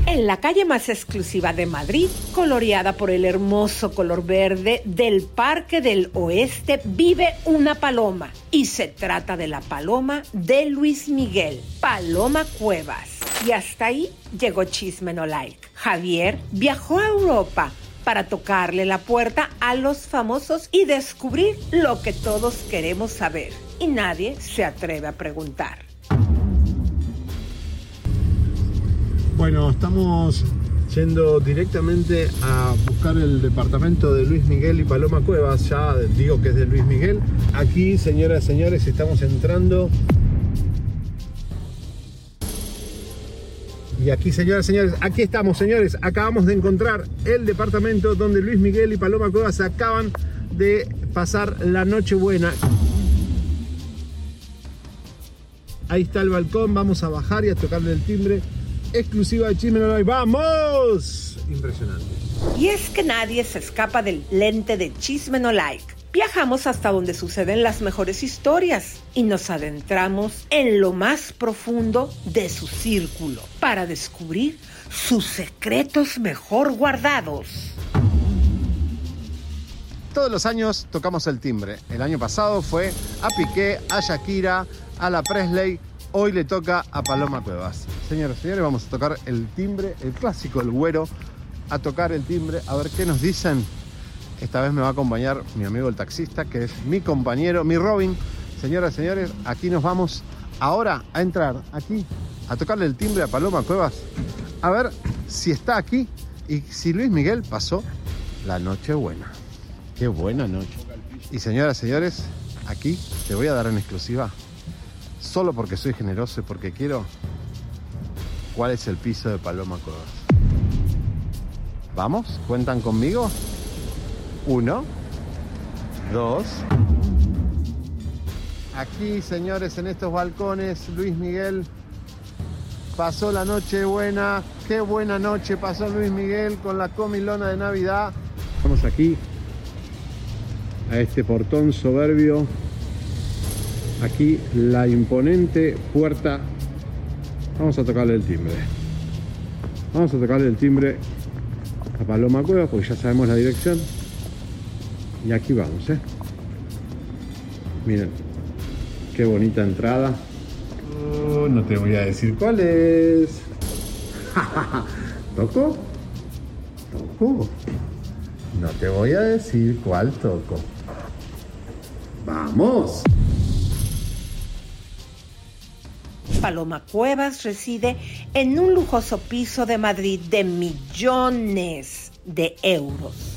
En la calle más exclusiva de Madrid, coloreada por el hermoso color verde del Parque del Oeste, vive una paloma. Y se trata de la paloma de Luis Miguel, Paloma Cuevas. Y hasta ahí llegó Chisme No Like. Javier viajó a Europa para tocarle la puerta a los famosos y descubrir lo que todos queremos saber. Y nadie se atreve a preguntar. Bueno, estamos yendo directamente a buscar el departamento de Luis Miguel y Paloma Cuevas. Ya digo que es de Luis Miguel. Aquí, señoras y señores, estamos entrando. Y aquí, señoras y señores, aquí estamos, señores. Acabamos de encontrar el departamento donde Luis Miguel y Paloma Cuevas acaban de pasar la noche buena. Ahí está el balcón, vamos a bajar y a tocarle el timbre. Exclusiva de Chisme. ¡Vamos! Impresionante. Y es que nadie se escapa del lente de Chisme No Like. Viajamos hasta donde suceden las mejores historias y nos adentramos en lo más profundo de su círculo para descubrir sus secretos mejor guardados. Todos los años tocamos el timbre. El año pasado fue a Piqué, a Shakira, a la Presley. Hoy le toca a Paloma Cuevas. Señoras y señores, vamos a tocar el timbre, el clásico, el güero, a tocar el timbre, a ver qué nos dicen. Esta vez me va a acompañar mi amigo el taxista, que es mi compañero, mi Robin. señoras y señores, aquí nos vamos ahora a entrar aquí, a tocarle el timbre a Paloma Cuevas, a ver si está aquí y si Luis Miguel pasó la noche buena. Qué buena noche. Y señoras y señores, aquí te voy a dar en exclusiva, solo porque soy generoso y porque quiero, cuál es el piso de Paloma Cuevas. ¿Vamos? ¿Cuentan conmigo? Uno, dos. Aquí, señores, en estos balcones, Luis Miguel pasó la noche buena. Qué buena noche pasó Luis Miguel con la comilona de Navidad. Vamos aquí a este portón soberbio. Aquí la imponente puerta. Vamos a tocarle el timbre. Vamos a tocarle el timbre a Paloma Cueva porque ya sabemos la dirección. Y aquí vamos, ¿eh? Miren, qué bonita entrada. Oh, no te voy a decir cuál es. ¿Toco? ¿Toco? No te voy a decir cuál toco. ¡Vamos! Paloma Cuevas reside en un lujoso piso de Madrid de millones de euros.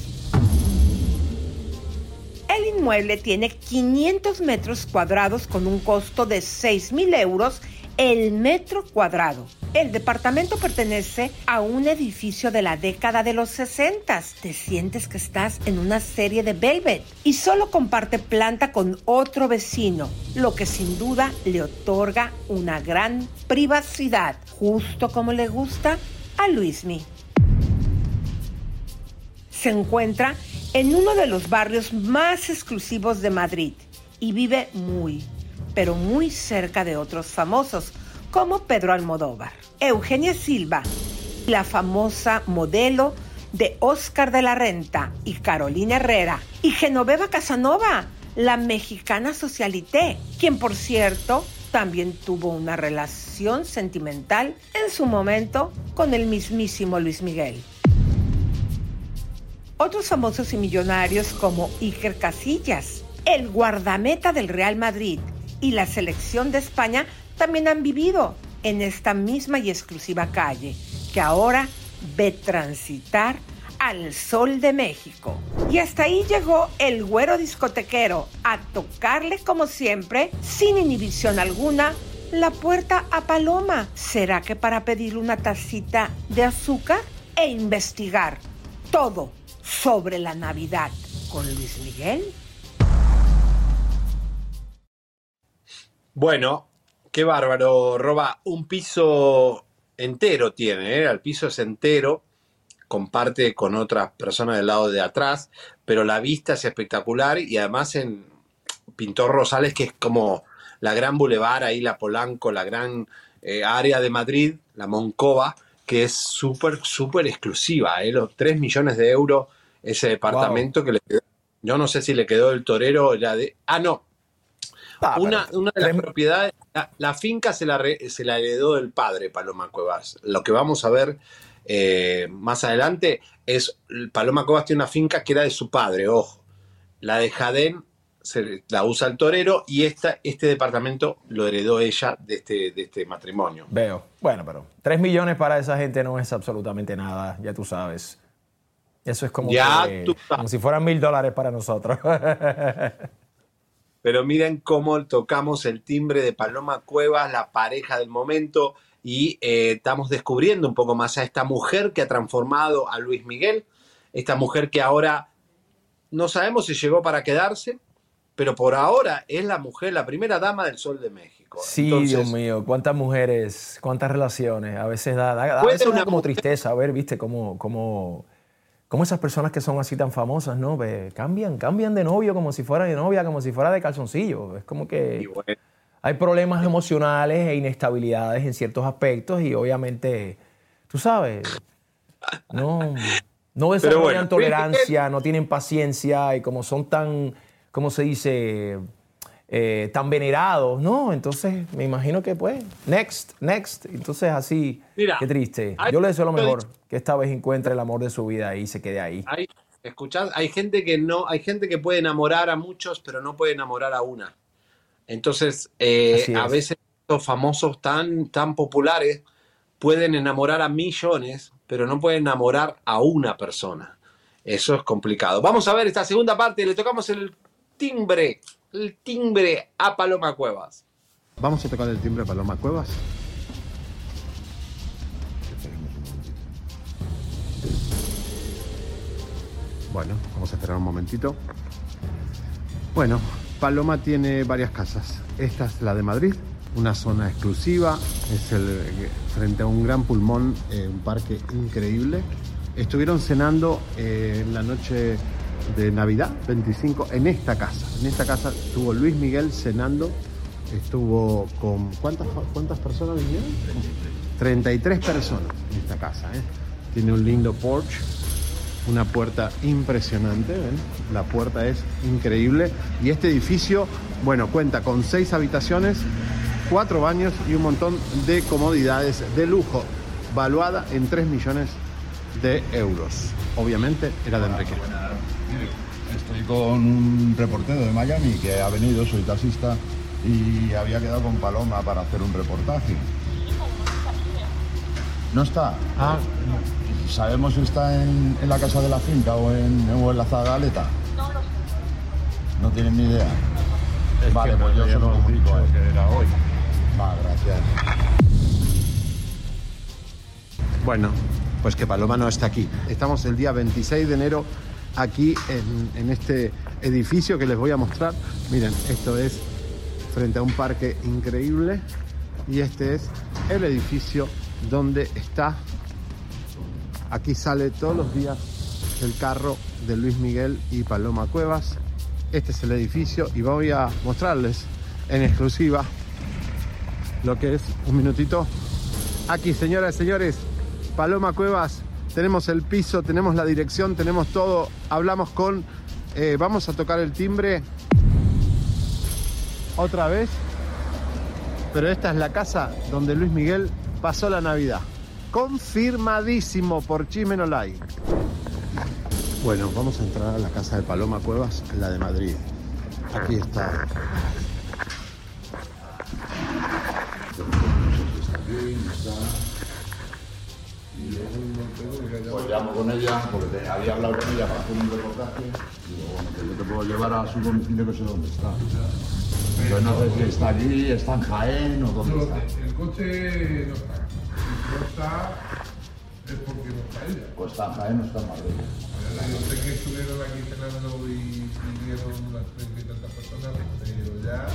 El inmueble tiene 500 metros cuadrados con un costo de 6 mil euros el metro cuadrado. El departamento pertenece a un edificio de la década de los 60. Te sientes que estás en una serie de Velvet y solo comparte planta con otro vecino, lo que sin duda le otorga una gran privacidad, justo como le gusta a Luismi. Se encuentra en uno de los barrios más exclusivos de Madrid y vive muy, pero muy cerca de otros famosos, como Pedro Almodóvar, Eugenia Silva, la famosa modelo de Oscar de la Renta y Carolina Herrera, y Genoveva Casanova, la mexicana socialité, quien por cierto también tuvo una relación sentimental en su momento con el mismísimo Luis Miguel. Otros famosos y millonarios como Iker Casillas, el guardameta del Real Madrid y la selección de España también han vivido en esta misma y exclusiva calle que ahora ve transitar al sol de México. Y hasta ahí llegó el güero discotequero a tocarle como siempre, sin inhibición alguna, la puerta a Paloma. ¿Será que para pedirle una tacita de azúcar e investigar todo sobre la Navidad con Luis Miguel? Bueno, qué bárbaro, Roba. Un piso entero tiene, ¿eh? el piso es entero, comparte con otras personas del lado de atrás, pero la vista es espectacular y además en Pintor Rosales, que es como la gran bulevar, ahí la Polanco, la gran eh, área de Madrid, la Moncova, que es súper, súper exclusiva, ¿eh? los 3 millones de euros ese departamento que le quedó. Yo no sé si le quedó el torero, la de. Ah, no. Ah, una, una de las propiedades, la, la finca se la, re- se la heredó del padre Paloma Cuevas. Lo que vamos a ver eh, más adelante es, Paloma Cuevas tiene una finca que era de su padre, ojo. La de Jadén se, la usa el torero y esta, este departamento lo heredó ella de este, de este matrimonio. Veo. Bueno, pero 3 millones para esa gente no es absolutamente nada, ya tú sabes. Eso es como, Ya que- tú sabes. como si fueran mil dólares para nosotros. Pero miren cómo tocamos el timbre de Paloma Cuevas, la pareja del momento, y eh, estamos descubriendo un poco más a esta mujer que ha transformado a Luis Miguel, esta mujer que ahora no sabemos si llegó para quedarse, pero por ahora es la mujer, la primera dama del Sol de México. sí, Entonces, Dios mío, cuántas mujeres, cuántas relaciones. A veces da, a veces da una como mujer- tristeza ver, viste, cómo, cómo, cómo esas personas que son así tan famosas, ¿no? Cambian, cambian de novio como si fuera de novia, como si fuera de calzoncillo. Es como que hay problemas emocionales e inestabilidades en ciertos aspectos y obviamente, tú sabes, no, no desarrollan bueno, tolerancia, no tienen paciencia y como son tan, ¿cómo se dice? Eh, tan venerados, ¿no? Entonces me imagino que pues, next, next. Entonces así, Mira, qué triste. hay- Yo le deseo lo mejor, dicho- que esta vez encuentre el amor de su vida y se quede ahí. hay, escuchad, hay gente que no, hay gente que puede enamorar a muchos, pero no puede enamorar a una. Entonces, eh, a es. veces estos famosos tan, tan populares pueden enamorar a millones, pero no pueden enamorar a una persona. Eso es complicado. Vamos a ver esta segunda parte. Le tocamos el timbre, el timbre a Paloma Cuevas. Vamos a tocar el timbre Paloma Cuevas. Bueno, vamos a esperar un momentito. Bueno, Paloma tiene varias casas. Esta es la de Madrid, una zona exclusiva, es el, frente a un gran pulmón, eh, un parque increíble. Estuvieron cenando eh, en la noche de Navidad, 25, en esta casa. En esta casa estuvo Luis Miguel cenando, estuvo con... ¿Cuántas, cuántas personas vinieron? 33 personas en esta casa. ¿eh? Tiene un lindo porch, una puerta impresionante. La puerta es increíble. Y este edificio, bueno, cuenta con seis habitaciones, cuatro baños y un montón de comodidades de lujo, valuada en 3 millones de euros. Obviamente era de Enrique. Estoy con un reportero de Miami que ha venido, soy taxista, y había quedado con Paloma para hacer un reportaje. ¿No está? Ah, ¿Sabemos si está en, en la casa de la finca o en, o en la zagaleta? No lo sé. No tienen ni idea. Es vale, que pues yo se lo comunico a él. dicho que era hoy. Va, gracias. Bueno, pues que Paloma no está aquí. Estamos el día 26 de enero aquí en, este edificio que les voy a mostrar. Miren, esto es frente a un parque increíble y este es el edificio donde está. Aquí sale todos los días el carro de Luis Miguel y Paloma Cuevas. Este es el edificio y voy a mostrarles en exclusiva lo que es un minutito. Aquí, señoras y señores, Paloma Cuevas, tenemos el piso, tenemos la dirección, tenemos todo. Hablamos con, eh, vamos a tocar el timbre otra vez. Pero esta es la casa donde Luis Miguel pasó la Navidad. Confirmadísimo por Chimenolay. Bueno, vamos a entrar a la casa de Paloma Cuevas, la de Madrid. Aquí está. Llamo con ella, porque había hablado con ella para hacer un reportaje. Y digo, bueno, que yo te puedo llevar a su domicilio que sé dónde está. Yo no sé si está allí, está en Jaén o dónde está. El coche no está. Si no está, es porque no está ella. O está en Jaén o está en Madrid. Yo sé que estuvieron aquí cenando y vinieron unas treinta y tantas personas, pero ya,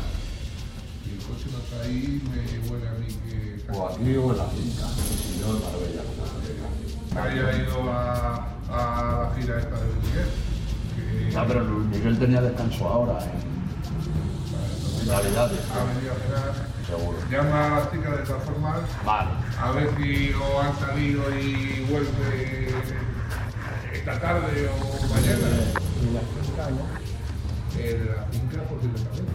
si el coche no está ahí, me huele a mí que... O aquí o en la finca. Si no, en Marbella. Haya ido a, a la gira esta de Luis Miguel. Que Ah, pero Luis Miguel tenía descanso ahora, en en Navidades. ha venido a cenar. Seguro. Llama a las chicas de todas formas. Vale. A ver si o han salido y vuelve esta tarde o mañana. En la finca posiblemente.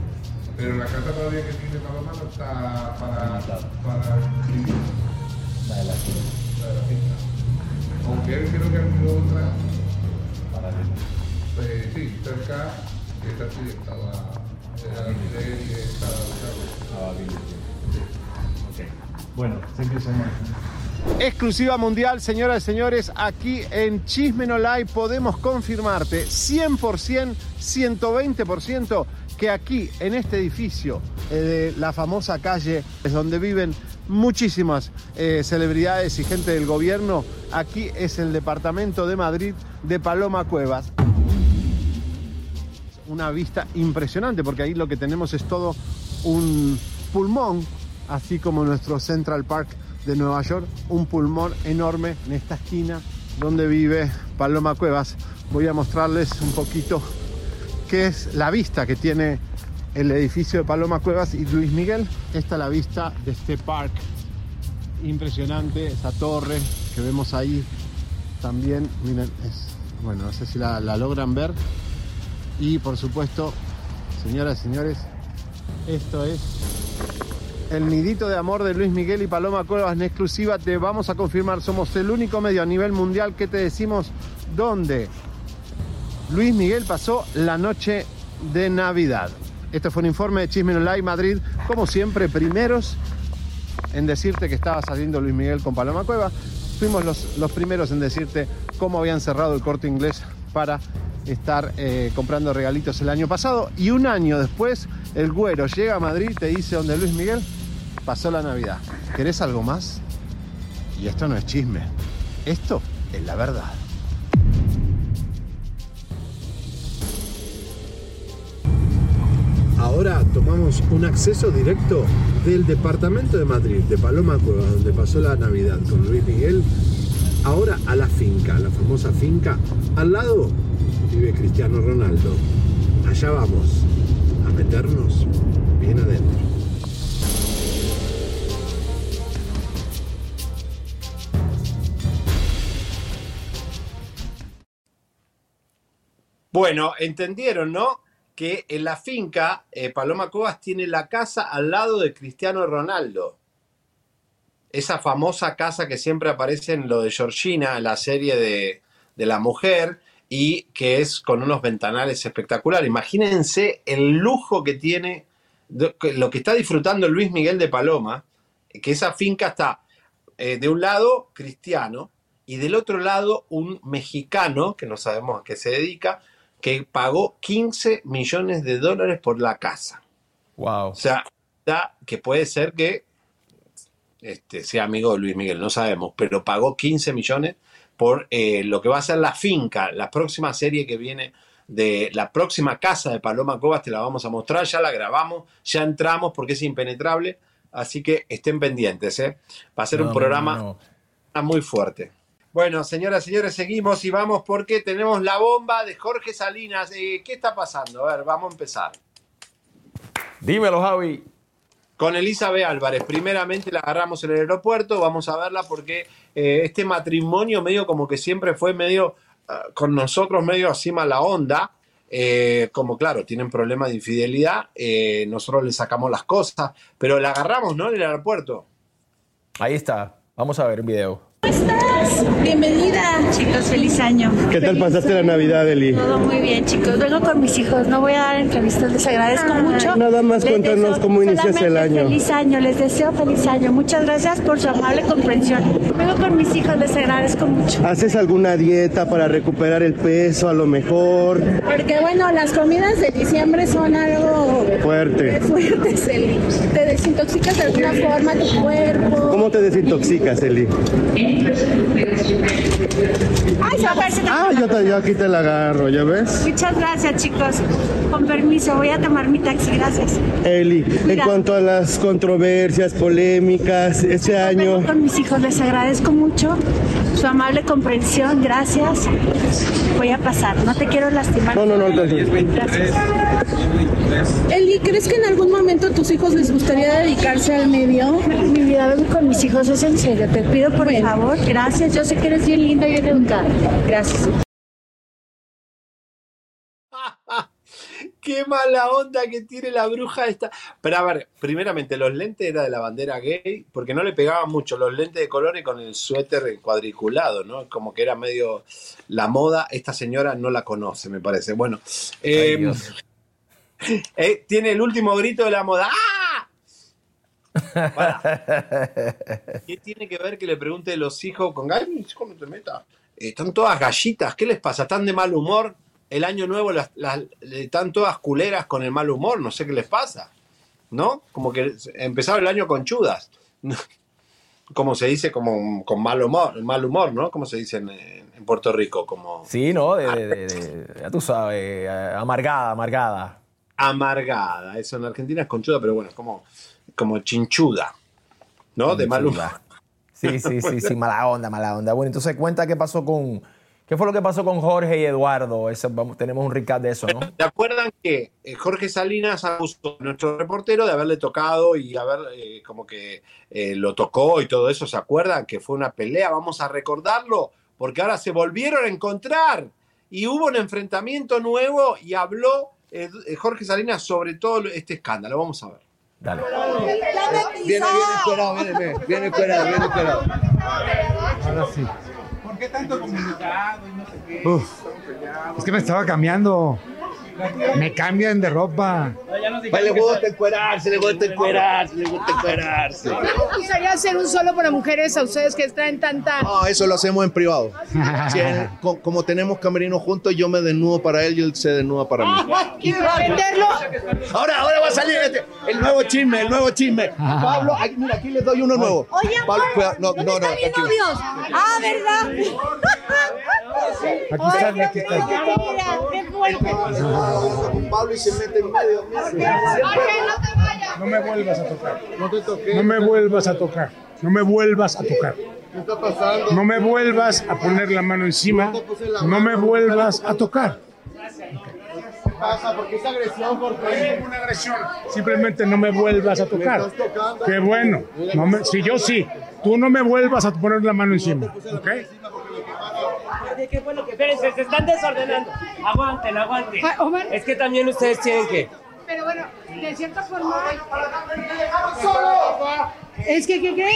Pero la casa todavía que tiene Paloma no está para, para. La de la finca. La de la finca. Aunque él creo que alquiló otra. Para Eh, sí, cerca, que esta sí estaba y estaba usando. Bueno, thank you so much. Exclusiva mundial, señoras y señores, aquí en Chisme No Lie podemos confirmarte 100%, 120% que aquí en este edificio eh, de la famosa calle es donde viven muchísimas eh, celebridades y gente del gobierno, aquí es el departamento de Madrid de Paloma Cuevas. Una vista impresionante porque ahí lo que tenemos es todo un pulmón, así como nuestro Central Park de Nueva York, un pulmón enorme en esta esquina donde vive Paloma Cuevas. Voy a mostrarles un poquito qué es la vista que tiene el edificio de Paloma Cuevas y Luis Miguel. Esta es la vista de este park impresionante, esa torre que vemos ahí también. Miren, es, bueno, no sé si la, la logran ver. Y por supuesto, señoras y señores, esto es el nidito de amor de Luis Miguel y Paloma Cuevas en exclusiva. Te vamos a confirmar, somos el único medio a nivel mundial que te decimos dónde Luis Miguel pasó la noche de Navidad. Este fue un informe de Chisme Online Madrid. Como siempre, primeros en decirte que estaba saliendo Luis Miguel con Paloma Cueva. Fuimos los, los primeros en decirte cómo habían cerrado el corte inglés para estar eh, comprando regalitos el año pasado. Y un año después, el güero llega a Madrid y te dice donde Luis Miguel pasó la Navidad. ¿Querés algo más? Y esto no es chisme. Esto es la verdad. Ahora tomamos un acceso directo del departamento de Madrid, de Paloma Cueva, donde pasó la Navidad con Luis Miguel, ahora a la finca, la famosa finca. Al lado vive Cristiano Ronaldo. Allá vamos a meternos bien adentro. Bueno, entendieron, ¿no? Que en la finca eh, Paloma Cuevas tiene la casa al lado de Cristiano Ronaldo. Esa famosa casa que siempre aparece en lo de Georgina, en la serie de, de la mujer, y que es con unos ventanales espectaculares. Imagínense el lujo que tiene, lo que está disfrutando Luis Miguel de Paloma, que esa finca está eh, de un lado cristiano y del otro lado un mexicano, que no sabemos a qué se dedica, que pagó 15 millones de dólares por la casa. Wow. O sea, da que puede ser que este, sea amigo de Luis Miguel, no sabemos, pero pagó 15 millones por eh, lo que va a ser la finca, la próxima serie que viene de la próxima casa de Paloma Cobas, te la vamos a mostrar, ya la grabamos, ya entramos porque es impenetrable, así que estén pendientes, ¿eh? va a ser No, un programa no, no. muy fuerte. Bueno, señoras y señores, seguimos y vamos porque tenemos la bomba de Jorge Salinas. Eh, ¿Qué está pasando? A ver, vamos a empezar. Dímelo, Javi. Con Elizabeth Álvarez. Primeramente la agarramos en el aeropuerto, vamos a verla porque eh, este matrimonio medio como que siempre fue medio ah, con nosotros medio así mala onda. Eh, como claro, tienen problemas de infidelidad, eh, nosotros le sacamos las cosas, pero la agarramos, ¿no? En el aeropuerto. Ahí está. Vamos a ver el video. Bienvenida. Chicos, feliz año. ¿Qué tal pasaste la Navidad, Eli? Todo muy bien, chicos. Vengo con mis hijos. No voy a dar entrevistas. Les agradezco mucho. Nada más Les cuéntanos deseo cómo inicias el año. Feliz año. Les deseo feliz año. Muchas gracias por su amable comprensión. Vengo con mis hijos. Les agradezco mucho. ¿Haces alguna dieta para recuperar el peso a lo mejor? Porque bueno, las comidas de diciembre son algo Fuerte. fuertes. Eli. Te desintoxicas de alguna forma tu cuerpo. ¿Cómo te desintoxicas, Eli? Ay. Ah, yo, te- yo aquí te la agarro, ¿ya ves? Muchas gracias, chicos. Con permiso, voy a tomar mi taxi. Gracias. Eli, en Mira. cuanto a las controversias, polémicas, este año, Vengo con mis hijos, les agradezco mucho su amable comprensión, gracias. Voy a pasar, no te quiero lastimar. No, no, no, tranquilo. Gracias. Eli, ¿crees que en algún momento a tus hijos les gustaría dedicarse al medio? Mi vida, vengo con mis hijos, es en serio, te pido por favor, gracias, yo sé que eres bien linda y bien educada. Gracias. Qué mala onda que tiene la bruja esta. Pero a ver, primeramente, los lentes era de la bandera gay, porque no le pegaban mucho los lentes de color y con el suéter cuadriculado, ¿no? Como que era medio la moda. Esta señora no la conoce, me parece. Bueno, eh, eh, tiene el último grito de la moda. ¡Ah! Pará. ¿Qué tiene que ver que le pregunte a los hijos con Ay, hijo, no te metas? Eh, están todas gallitas, ¿qué les pasa? ¿Están de mal humor? El año nuevo las, las- están todas culeras con el mal humor, no sé qué les pasa. ¿No? Como que empezaron el año con chudas. Como se dice, como con mal humor, mal humor, ¿no? Como se dice en, en Puerto Rico, como Sí, ¿no? De, de- de- de- ya tú sabes, amargada, amargada. amargada. Eso en Argentina es conchuda, pero bueno, como, como chinchuda, ¿no? De mal humor. Sí, sí, sí, sí, mala onda, mala onda. Bueno, entonces cuenta qué pasó con. ¿Qué fue lo que pasó con Jorge y Eduardo? Ese- vamos, tenemos un recap de eso, ¿no? ¿Te acuerdan que eh, Jorge Salinas acusó a nuestro reportero de haberle tocado y haber eh, como que eh, lo tocó y todo eso? ¿Se acuerdan que fue una pelea? Vamos a recordarlo porque ahora se volvieron a encontrar y hubo un enfrentamiento nuevo y habló eh, Jorge Salinas sobre todo este escándalo. Vamos a ver. Dale. Viene, viene esperado, viene, viene, viene esperado, viene esperado. Ahora sí. ¿Por qué tanto comunicado y no sé qué? Uf, es que me estaba cambiando. Me cambian de ropa. Pues le gusta encuerarse, le gusta encuerarse, le gusta encuerarse. ¿No les gustaría hacer un solo para mujeres a ustedes que traen tanta... No, eso lo hacemos en privado. Sí, en- co- como tenemos camerinos juntos, yo me desnudo para él y él se desnuda para mí. Y para venderlo... Ahora, ahora va a salir este, el nuevo chisme, el nuevo chisme. Pablo, aquí, mira, aquí les doy uno nuevo. Oye, Pablo, cuidado, no, ¿dónde no, no, están mis tranquilo. novios? Ah, ¿verdad? Aquí están, aquí están. mira, qué fuerte. Pablo y se mete en medio. No me vuelvas a tocar. No te toqué. No me vuelvas a tocar. No me vuelvas a tocar. ¿Qué está pasando? No me vuelvas a poner la mano encima. No me vuelvas a tocar. ¿Qué pasa? ¿Por qué esa agresión? ¿Por No hay ninguna agresión. Simplemente no me vuelvas a tocar. Qué bueno. No me- si yo sí, tú no me vuelvas a poner la mano encima. ¿Ok? De qué bueno que espérense, se están desordenando. Aguanten, aguanten. Es que también ustedes tienen que. Pero bueno, de cierta forma... Es que, ¿qué creen?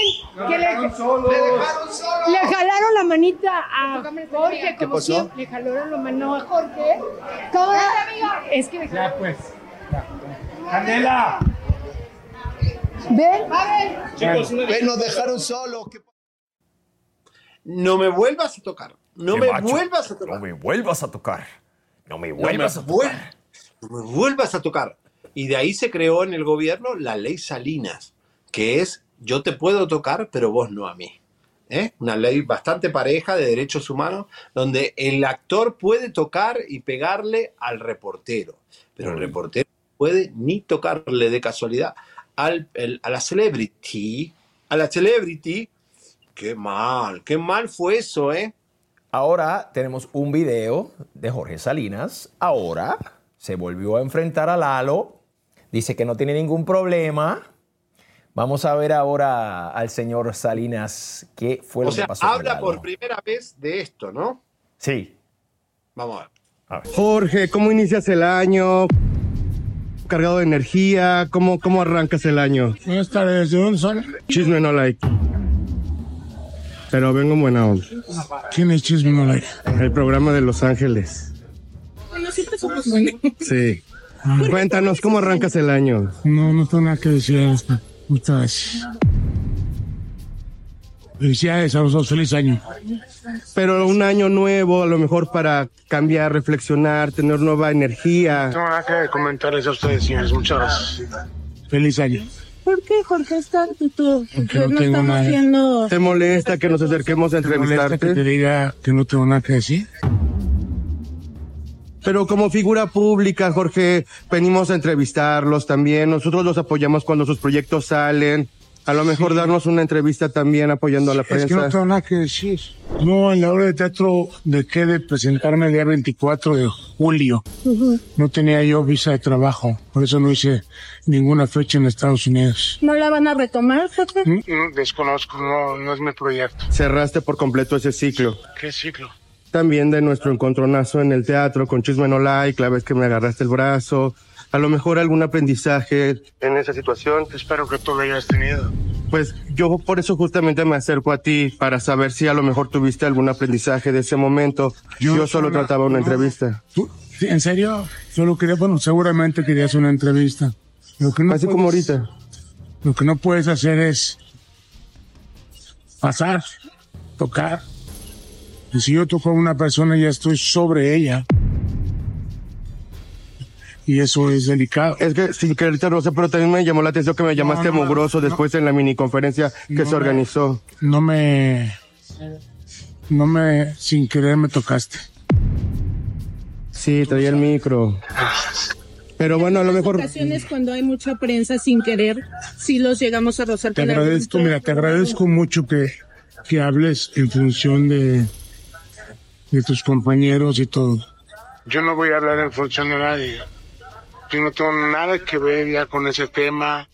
Que le, le jalaron la manita a Jorge, ¿Qué como pasó? siempre. Le jalaron la mano a Jorge. ¿Cómo? Es que... Ya pues. Candela. ¿Ven? Chicos, ven, nos dejaron solos. ¿Qué No me vuelvas a tocar. No me macho. vuelvas a tocar. No me vuelvas a tocar. No me No me vuelvas a vuel- tocar. No me vuelvas a tocar. Y de ahí se creó en el gobierno la ley Salinas, que es yo te puedo tocar, pero vos no a mí. ¿Eh? Una ley bastante pareja de derechos humanos, donde el actor puede tocar y pegarle al reportero, pero el reportero no puede ni tocarle de casualidad al, el- a la celebrity, a la celebrity. Qué mal, qué mal fue eso, ¿eh? Ahora tenemos un video de Jorge Salinas. Ahora se volvió a enfrentar a Lalo. Dice que no tiene ningún problema. Vamos a ver ahora al señor Salinas qué fue lo O sea, que pasó. con habla Lalo. por primera vez de esto, ¿no? Sí. Vamos a ver. Jorge, ¿cómo inicias el año? ¿Cargado de energía? ¿Cómo, cómo arrancas el año? Buenas tardes, ¿de dónde son? Chisme no like. Pero vengo en buena onda. ¿Quién es Chisme no like? El programa de Los Ángeles. Bueno, siempre somos buenos. Sí. Cuéntanos, ¿cómo arrancas el año? No, no tengo nada que decir a esto. Muchas gracias. Felicidades a los dos, feliz año. Pero un año nuevo, a lo mejor para cambiar, reflexionar, tener nueva energía. No tengo nada que comentarles a ustedes, señores. Muchas gracias. Feliz año. ¿Por qué, Jorge, es tanto tú? Porque no no tengo estamos nada. viendo... ¿Te molesta que nos acerquemos a ¿Te molesta que entrevistarte? te diga que no tengo nada que decir? Pero como figura pública, Jorge, venimos a entrevistarlos también. Nosotros los apoyamos cuando sus proyectos salen. A lo mejor darnos una entrevista también apoyando a la Es que no prensa. tengo nada que decir. No, en la obra de teatro dejé de presentarme el día 24 de julio. No tenía yo visa de trabajo, por eso no hice ninguna fecha en Estados Unidos. ¿No la van a retomar, jefe? Mm, mm, Desconozco, no, no es mi proyecto. Cerraste por completo ese ciclo. ¿Qué ciclo? También de nuestro encontronazo en el teatro con Chisme No Like, la vez que me agarraste el brazo. A lo mejor algún aprendizaje en esa situación. Espero que tú lo hayas tenido. Pues yo por eso justamente me acerco a ti para saber si a lo mejor tuviste algún aprendizaje de ese momento. Yo, solo trataba una entrevista. ¿Tú? ¿Sí, ¿En serio? Solo quería, bueno, seguramente querías una entrevista. Lo que no Así como ahorita. Lo que no puedes hacer es pasar, tocar. Y si yo toco a una persona, ya estoy sobre ella. Y eso es delicado. Es que sin quererte, Rosa, pero también me llamó la atención que me llamaste no, no, mugroso después en la miniconferencia que No se me- organizó. No me... No me... Sin querer me tocaste. Sí, traía el micro. Pero bueno, a lo mejor... ocasiones cuando hay mucha prensa sin querer, sí los llegamos a rozar Te agradezco, mira, te agradezco mucho que, que hables en función de, de tus compañeros y todo. Yo no voy a hablar en función de nadie. Yo no tengo nada que ver ya con ese tema.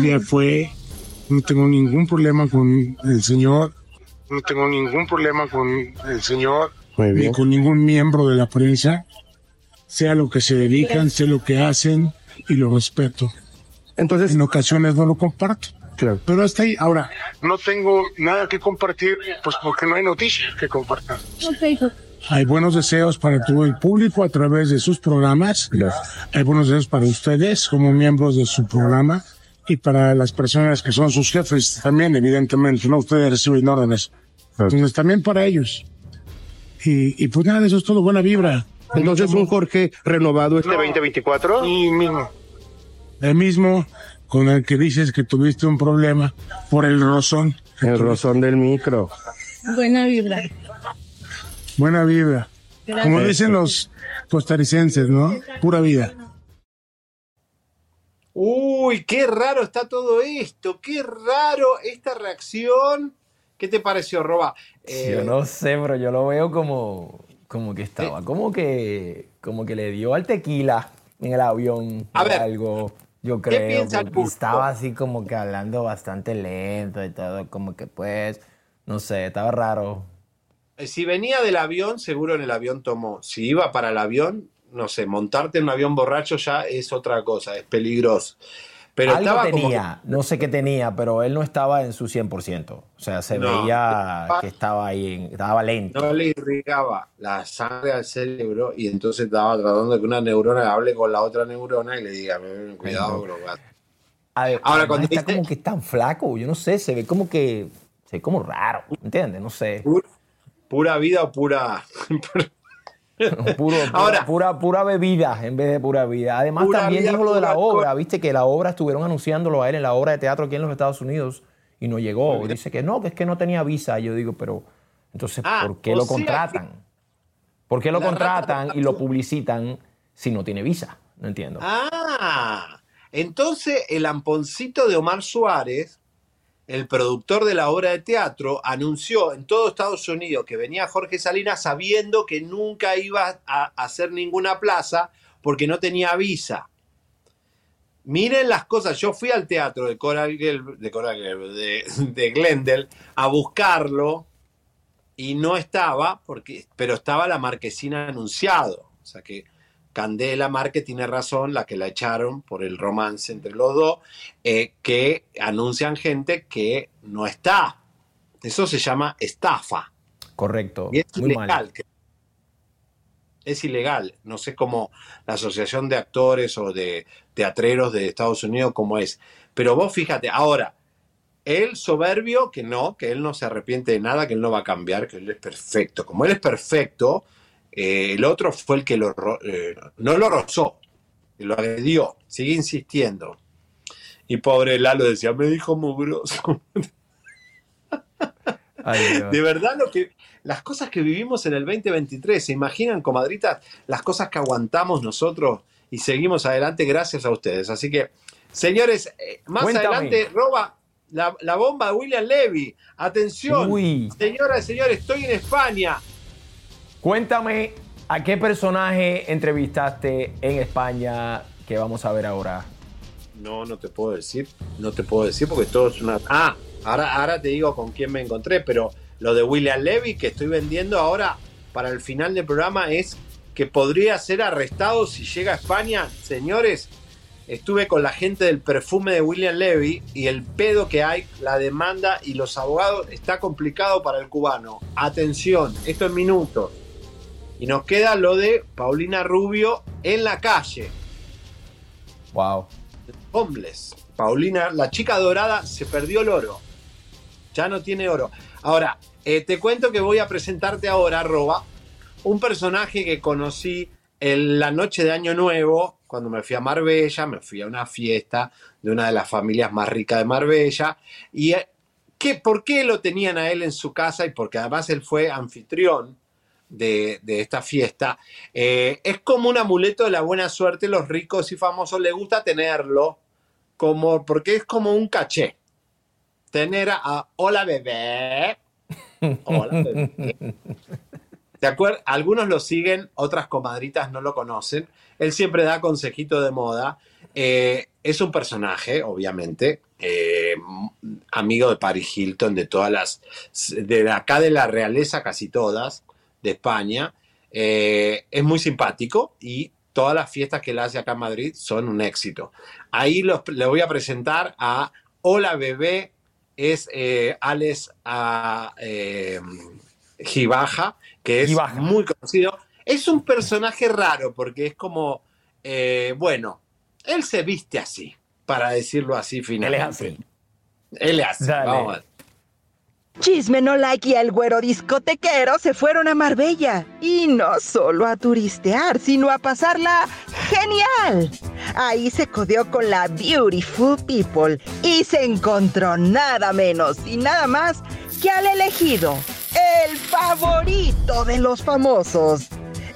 Ya fue. No tengo ningún problema con el señor. No tengo ningún problema con el señor. Muy bien. Ni con ningún miembro de la prensa. Sea lo que se dedican, sé lo que hacen y lo respeto. Entonces. En ocasiones no lo comparto. Claro. Pero hasta ahí, ahora, no tengo nada que compartir, pues porque no hay noticias que compartir. Ok, hijo. Hay buenos deseos para todo el público a través de sus programas. Hay buenos deseos para ustedes como miembros de su programa y para las personas que son sus jefes también, evidentemente, no ustedes reciben órdenes. Entonces también para ellos. Y, y pues nada, eso es todo buena vibra. Entonces un Jorge renovado este 2024. Sí, mismo. El mismo con el que dices que tuviste un problema por el rozón. El rozón del micro. Buena vibra. Buena vibra. Como dicen los costarricenses, ¿no? Pura vida. Uy, qué raro está todo esto, qué raro esta reacción. ¿Qué te pareció, Roba? Eh, yo no sé, pero yo lo veo como, como que estaba, como que, como que le dio al tequila en el avión A ver, algo. Yo ¿qué creo piensa el porque público? estaba así como que hablando bastante lento y todo, como que pues, no sé, estaba raro. Eh, Si venía del avión, seguro en el avión tomó. Si iba para el avión, no sé, montarte en un avión borracho ya es otra cosa, es peligroso. Pero Algo estaba como tenía, no sé qué tenía, pero él no estaba en su 100%. O sea, se No. veía que estaba ahí, en- estaba lento. no le irrigaba la sangre al cerebro y entonces estaba tratando de que una neurona hable con la otra neurona y le diga, "Mm, cuidado, bro. Ade- Ahora, además cuando está dice- como que es tan flaco, yo no sé, se ve como que, se ve como raro, ¿entiendes? No sé. Pura vida o pura... Puro, pura, Ahora- pura, pura bebida en vez de pura vida. Además, Pura también vida, dijo lo de la obra, viste que la obra estuvieron anunciándolo a él en la obra de teatro aquí en los Estados Unidos y no llegó. Y dice que no, que es que no tenía visa. Yo digo, pero entonces, Ah, ¿por qué lo sea contratan? ¿Por qué lo contratan y lo publicitan si no tiene visa? No entiendo. Ah, entonces el amponcito de Omar Suárez, el productor de la obra de teatro, anunció en todo Estados Unidos que venía Jorge Salinas sabiendo que nunca iba a hacer ninguna plaza porque no tenía visa. Miren las cosas, yo fui al teatro de Coral de Glendale a buscarlo y no estaba, porque, pero estaba la marquesina anunciado. O sea que Candela Márquez tiene razón, la que la echaron por el romance entre los dos, eh, que anuncian gente que no está. Eso se llama estafa. Correcto. Y es Muy ilegal. mal. Es ilegal. No sé cómo la Asociación de Actores o de Teatreros de Estados Unidos, cómo es. Pero vos fíjate, ahora, él soberbio, que no, que él no se arrepiente de nada, que él no va a cambiar, que él es perfecto. Como él es perfecto, eh, el otro fue el que lo, eh, no lo rozó, lo agredió, sigue insistiendo. Y pobre Lalo decía, me dijo mugroso. Ay. De verdad, lo que, las cosas que vivimos en el 2023, ¿se imaginan, comadritas, las cosas que aguantamos nosotros y seguimos adelante gracias a ustedes? Así que, señores, eh, más Cuéntame. adelante, roba la, la bomba de William Levy. Atención, Uy. señoras y señores, estoy en España. Cuéntame a qué personaje entrevistaste en España que vamos a ver ahora. No, no te puedo decir, no te puedo decir porque todo es una... Ah, ahora, ahora te digo con quién me encontré, pero lo de William Levy que estoy vendiendo ahora para el final del programa es que podría ser arrestado si llega a España. Señores, estuve con la gente del perfume de William Levy y el pedo que hay, la demanda y los abogados está complicado para el cubano. Atención, esto en minutos. Y nos queda lo de Paulina Rubio en la calle. Wow. Homeless. Paulina, la chica dorada, se perdió el oro. Ya no tiene oro. Ahora, eh, te cuento que voy a presentarte ahora, Roba, un personaje que conocí en la noche de Año Nuevo, cuando me fui a Marbella, me fui a una fiesta de una de las familias más ricas de Marbella. ¿Y eh, ¿qué, por qué lo tenían a él en su casa? Y porque además él fue anfitrión de, de esta fiesta. Eh, es como un amuleto de la buena suerte, los ricos y famosos les gusta tenerlo, como, porque es como un caché. Tener a, a- hola bebé. Hola bebé. ¿Te acuerdas? Algunos lo siguen, otras comadritas no lo conocen. Él siempre da consejito de moda. Eh, es un personaje, obviamente, eh, amigo de Paris Hilton, de todas las, de acá de la realeza, casi todas, de España. Eh, es muy simpático y todas las fiestas que él hace acá en Madrid son un éxito. Ahí los- le voy a presentar a Hola Bebé, es eh, Alex a, eh, Gibaja, que es muy conocido. Es un personaje raro porque es como, bueno, él se viste así, para decirlo así finalmente. Él es así. Él es así. Vamos a ver. Chisme no like y el güero discotequero se fueron a Marbella. Y no solo a turistear, sino a pasarla genial. Ahí se codió con la Beautiful People y se encontró nada menos y nada más que al elegido, el favorito de los famosos,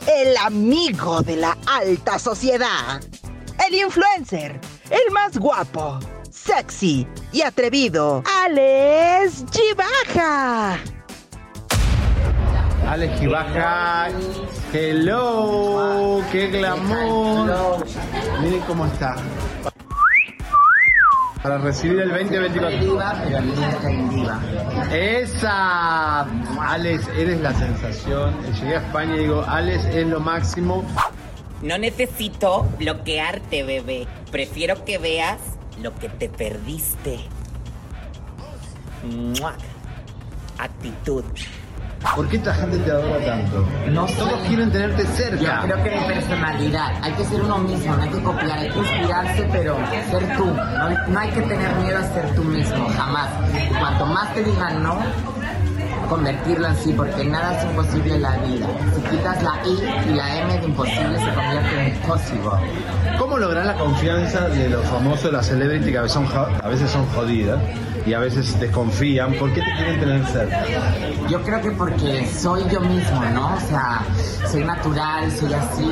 el amigo de la alta sociedad, el influencer, el más guapo sexy y atrevido, Alex Gibaja. Alex Gibaja, hello, qué glamour. Miren cómo está. Para recibir el 2024. Esa. Alex, eres la sensación. Llegué a España y digo, Alex es lo máximo. No necesito bloquearte, bebé. Prefiero que veas lo que te perdiste. Actitud. ¿Por qué esta gente te adora tanto? No Todos quieren tenerte cerca. Yo creo que mi personalidad. Hay que ser uno mismo, no hay que copiar, hay que inspirarse, pero ser tú. No, no hay que tener miedo a ser tú mismo, jamás. Cuanto más te digan no, convertirlo en sí, porque nada es imposible en la vida. Si quitas la I y la M de imposible, se convierte en imposible. ¿Cómo lograr la confianza de los famosos, de las celebrities que a veces son, a veces son jodidas? y a veces desconfían, ¿por qué te quieren tener cerca? Yo creo que porque soy yo mismo, ¿no? O sea, soy natural, soy así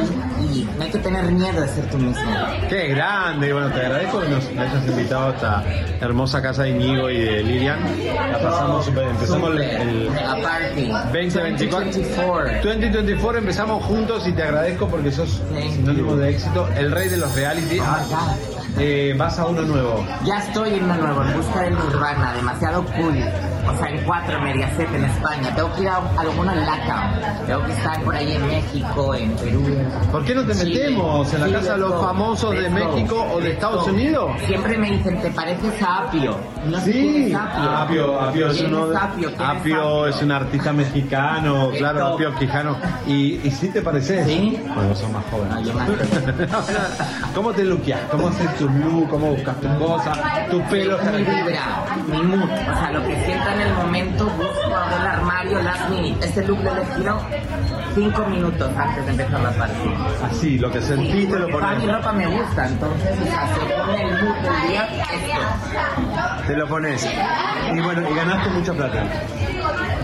y no hay que tener miedo de ser tú mismo. Qué grande, bueno, te agradezco que nos hayas invitado a esta hermosa casa de Inigo y de Lilian. La pasamos súper, empezamos el, el 2024. 2024 empezamos juntos y te agradezco porque sos sinónimo de éxito, el rey de los reality. Oh eh, vas a uno nuevo. Ya estoy en uno nuevo, en busca de Urbana, demasiado cool. O sea, en cuatro, Mediaset en España. Tengo que ir a alguno en LACA. Tengo que estar por ahí en México, en Perú. ¿Por qué no te metemos en la casa de los famosos de México o de Estados Unidos? Siempre me dicen, ¿te pareces a Apio? No sí, Apio. Apio, es uno. Apio, es un artista mexicano, claro, Apio Quijano. ¿Y, ¿Y sí te pareces? Sí. Cuando son más jóvenes. ¿Cómo te luqueas? ¿Cómo haces tu look? ¿Cómo buscas tus cosas? Tu pelo. Mi vibra, mi mood. O sea, lo que sienta en el momento, busco el armario last minute. Este look lo elegido cinco minutos antes de empezar la partida. Así, lo que sentiste lo pones. mi ropa me gusta, entonces o sea, se pone el mood del día, esto. Te lo pones. Y bueno, y ganaste mucha plata.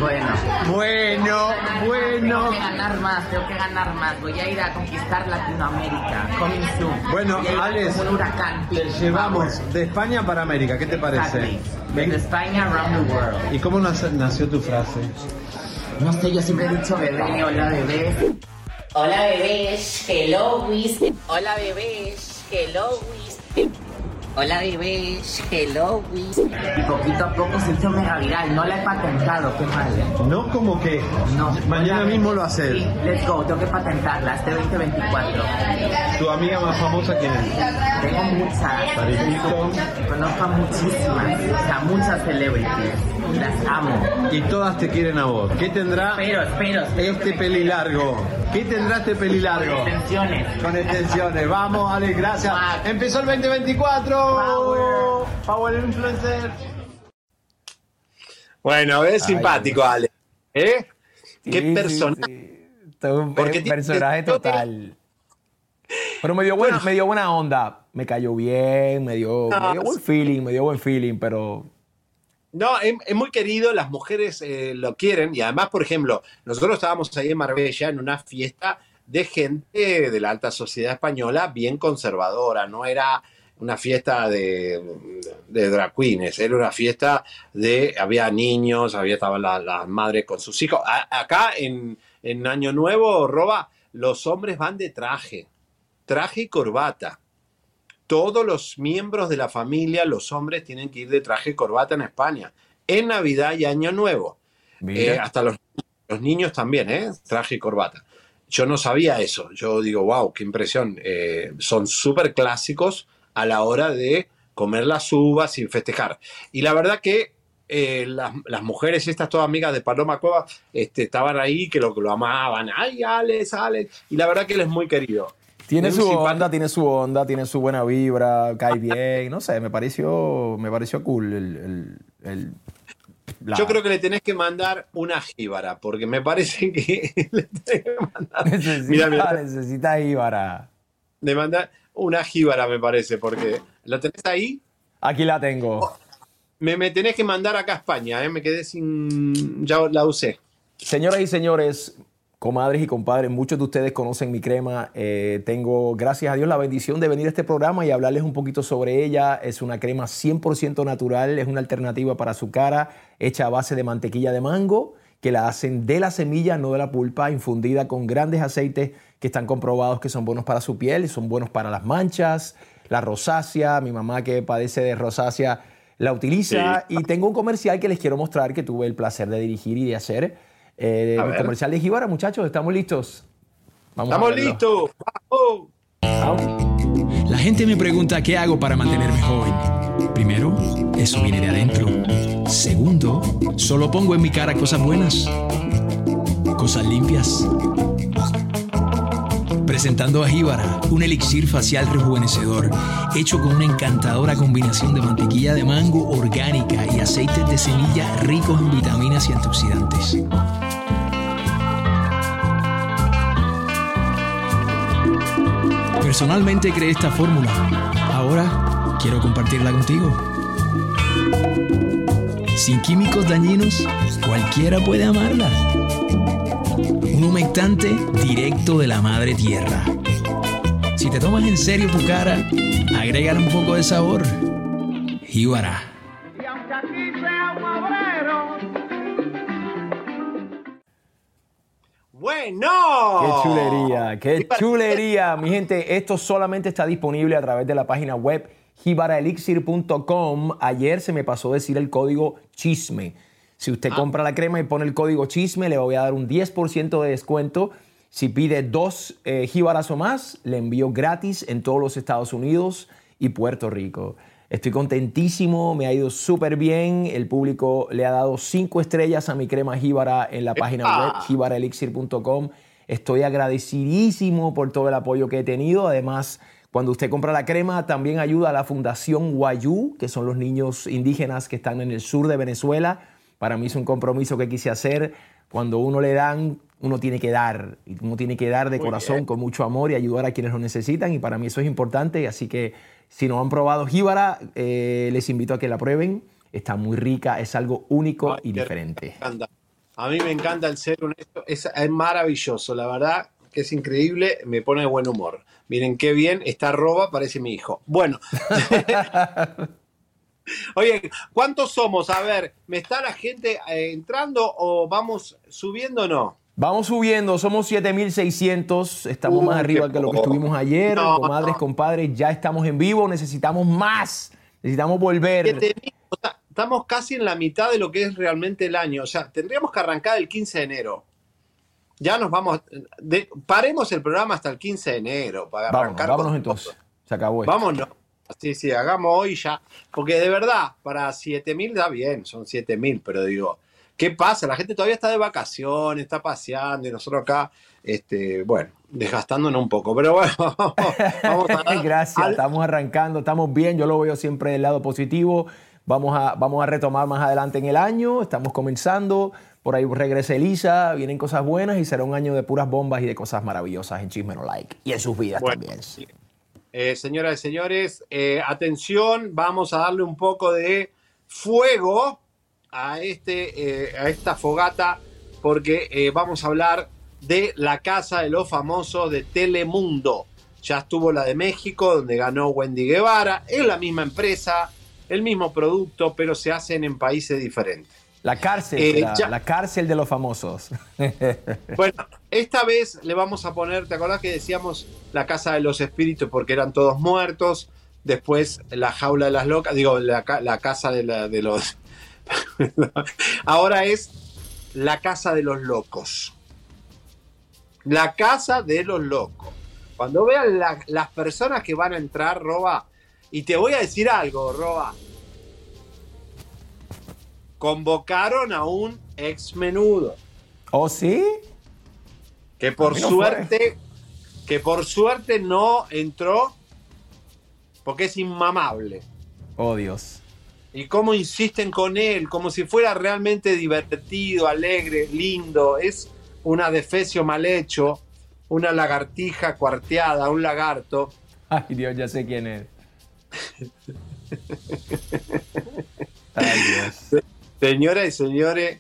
Bueno. Bueno, bueno. Tengo que ganar más, tengo que ganar más. Voy a ir a conquistar Latinoamérica. Coming soon. Bueno, Alex, un huracán. Te llevamos de España para América. ¿Qué te parece? De España around the world. ¿Y cómo nació tu frase? No sé, yo siempre he dicho bebé, hola bebés. Hola bebés, hello Wiz. Hola bebés, hello Wiz. Hola bebés, hello Wiz. Y poquito a poco se hizo mega viral, no la he patentado, qué mal. No como que no, mañana mismo lo haces. Sí, let's go, tengo que patentarla, este 2024. ¿Tu amiga más famosa quién es? Tengo muchas. Conozco a muchísimas, o sea, muchas celebrities. Las amo. Y todas te quieren a vos. ¿Qué tendrá espero, espero, este pelilargo? ¿Qué tendrá este pelilargo? Con extensiones. Con extensiones. Vamos, Alex, gracias. Empezó el 2024. Power. Power Influencer. Bueno, es simpático, Alex. ¿Eh? ¿Qué personaje? un personaje total. Pero me dio, buena, me dio buena onda. Me cayó bien, me dio, me dio buen feeling, me dio buen feeling, pero no, es, muy querido, las mujeres eh, lo quieren y además, por ejemplo, nosotros estábamos ahí en Marbella en una fiesta de gente de la alta sociedad española bien conservadora, no era una fiesta de, de drag queens, era una fiesta de, había niños, había estaban las madres con sus hijos. acá en, en Año Nuevo, Roba, los hombres van de traje, traje y corbata todos los miembros de la familia, los hombres, tienen que ir de traje y corbata en España. En Navidad y Año Nuevo. Eh, hasta los, niños también, ¿eh? Traje y corbata. Yo no sabía eso. Yo digo, wow, qué impresión. Eh, son súper clásicos a la hora de comer las uvas y festejar. Y la verdad que eh, las, las, mujeres, estas todas amigas de Paloma Cueva, este, estaban ahí, que lo, lo amaban. Ay, Alex, Alex. Y la verdad que él es muy querido. Tiene su onda, tiene su onda, tiene su buena vibra, cae bien, no sé, me pareció, me pareció cool el, el, Yo creo que le tenés que mandar una jíbara, porque me parece que le tenés que mandar... Necesita, necesita jíbara. Le mandar una jíbara, me parece, porque... ¿Lo tenés ahí? Aquí la tengo. Oh, me, me, tenés que mandar acá a España, ¿eh? me quedé sin... Ya la usé. Señoras y señores, Comadres y compadres, muchos de ustedes conocen mi crema. Eh, tengo, gracias a Dios, la bendición de venir a este programa y hablarles un poquito sobre ella. Es una crema 100% natural, es una alternativa para su cara, hecha a base de mantequilla de mango, que la hacen de la semilla, no de la pulpa, infundida con grandes aceites que están comprobados que son buenos para su piel son buenos para las manchas, la rosácea. Mi mamá que padece de rosácea la utiliza. Y tengo un comercial que les quiero mostrar que tuve el placer de dirigir y de hacer eh, comercial de Jíbara, muchachos, ¿estamos listos? ¡Estamos listos! La gente me pregunta qué hago para mantenerme joven. Primero, eso viene de adentro. Segundo, solo pongo en mi cara cosas buenas, cosas limpias. Presentando a Jíbara, un elixir facial rejuvenecedor, hecho con una encantadora combinación de mantequilla de mango orgánica y aceites de semilla ricos en vitaminas y antioxidantes. Personalmente creé esta fórmula. Ahora quiero compartirla contigo. Sin químicos dañinos, cualquiera puede amarla. Un humectante directo de la madre tierra. Si te tomas en serio tu cara, agrégale un poco de sabor. Jíbara. Bueno. Qué chulería, qué chulería. Mi gente, esto solamente está disponible a través de la página web jibaraelixir.com. Ayer se me pasó decir el código chisme. Si usted ah. compra la crema y pone el código chisme, le voy a dar un 10% de descuento. Si pide dos eh, jíbaras o más, le envío gratis en todos los Estados Unidos y Puerto Rico. Estoy contentísimo, me ha ido súper bien. El público le ha dado cinco estrellas a mi crema jíbara en la página web jibaraelixir.com. Estoy agradecidísimo por todo el apoyo que he tenido. Además, cuando usted compra la crema, también ayuda a la Fundación Guayú, que son los niños indígenas que están en el sur de Venezuela. Para mí es un compromiso que quise hacer. Cuando uno le dan, uno tiene que dar. Y uno tiene que dar de corazón, con mucho amor y ayudar a quienes lo necesitan. Y para mí eso es importante. Así que si no han probado jíbara, eh, les invito a que la prueben. Está muy rica, es algo único y diferente. A mí me encanta el ser honesto, es, maravilloso, la verdad que es increíble, me pone de buen humor. Miren qué bien, está roba, parece mi hijo. Bueno. Oye, ¿cuántos somos? A ver, ¿me está la gente eh, entrando o vamos subiendo o no? Vamos subiendo, somos 7600, estamos más arriba que lo que estuvimos ayer. Comadres, compadres, ya estamos en vivo, necesitamos más, necesitamos volver. estamos casi en la mitad de lo que es realmente el año, o sea, tendríamos que arrancar el 15 de enero. Ya nos vamos, paremos el programa hasta el 15 de enero para arrancar. Vámonos entonces, se acabó esto. Vámonos. Sí, sí, hagamos hoy ya. Porque de verdad, para 7000 da bien, son 7000, pero digo, ¿Qué pasa? La gente todavía está de vacaciones, está paseando y nosotros acá, este, bueno, desgastándonos un poco. Pero bueno, vamos a Gracias, estamos arrancando, estamos bien. Yo lo veo siempre del lado positivo. Vamos a, vamos a retomar más adelante en el año. Estamos comenzando. Por ahí regresa Elisa, vienen cosas buenas y será un año de puras bombas y de cosas maravillosas en Chisme No Like y en sus vidas también. Eh, señoras y señores, eh, atención, vamos a darle un poco de fuego a, este, eh, a esta fogata porque vamos a hablar de la casa de los famosos de Telemundo. Ya estuvo la de México, donde ganó Wendy Guevara. Es la misma empresa, el mismo producto, pero se hacen en países diferentes. La cárcel, eh, la, cárcel de los famosos. bueno, esta vez le vamos a poner, ¿te acordás que decíamos la casa de los espíritus porque eran todos muertos? Después la jaula de las locas, digo, la, casa de, de, los, Ahora es la casa de los locos. La casa de los locos. Cuando vean las personas que van a entrar, Roba, y te voy a decir algo, Roba. Convocaron a un ex menudo. ¿Oh, sí? Que por no suerte, que por suerte no entró porque es inmamable. Oh, Dios. Y cómo insisten con él, como si fuera realmente divertido, alegre, lindo. Es una defecio mal hecho, una lagartija cuarteada, un lagarto. Ay, Dios, ya sé quién es. Ay, Dios. Señoras y señores,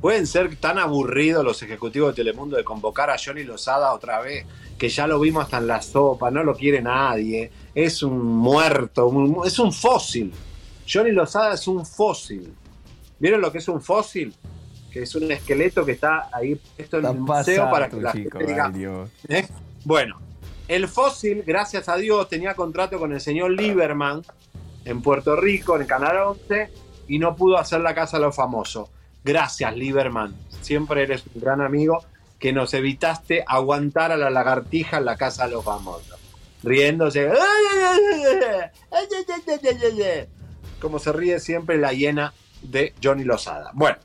pueden ser tan aburridos los ejecutivos de Telemundo de convocar a Johnny Lozada otra vez, que ya lo vimos hasta en la sopa, no lo quiere nadie, es un muerto, un- es un fósil. Johnny Lozada es un fósil. ¿Vieron lo que es un fósil? Que es un esqueleto que está ahí puesto en el museo para que la chico, gente diga. ¿Eh? Bueno, el fósil, gracias a Dios, tenía contrato con el señor Lieberman en Puerto Rico, en Canal 11, y no pudo hacer la casa de los famosos. Gracias, Lieberman. Siempre eres un gran amigo que nos evitaste aguantar a la lagartija en la casa de los famosos. Riéndose. Como se ríe siempre la hiena de Johnny Lozada. Bueno,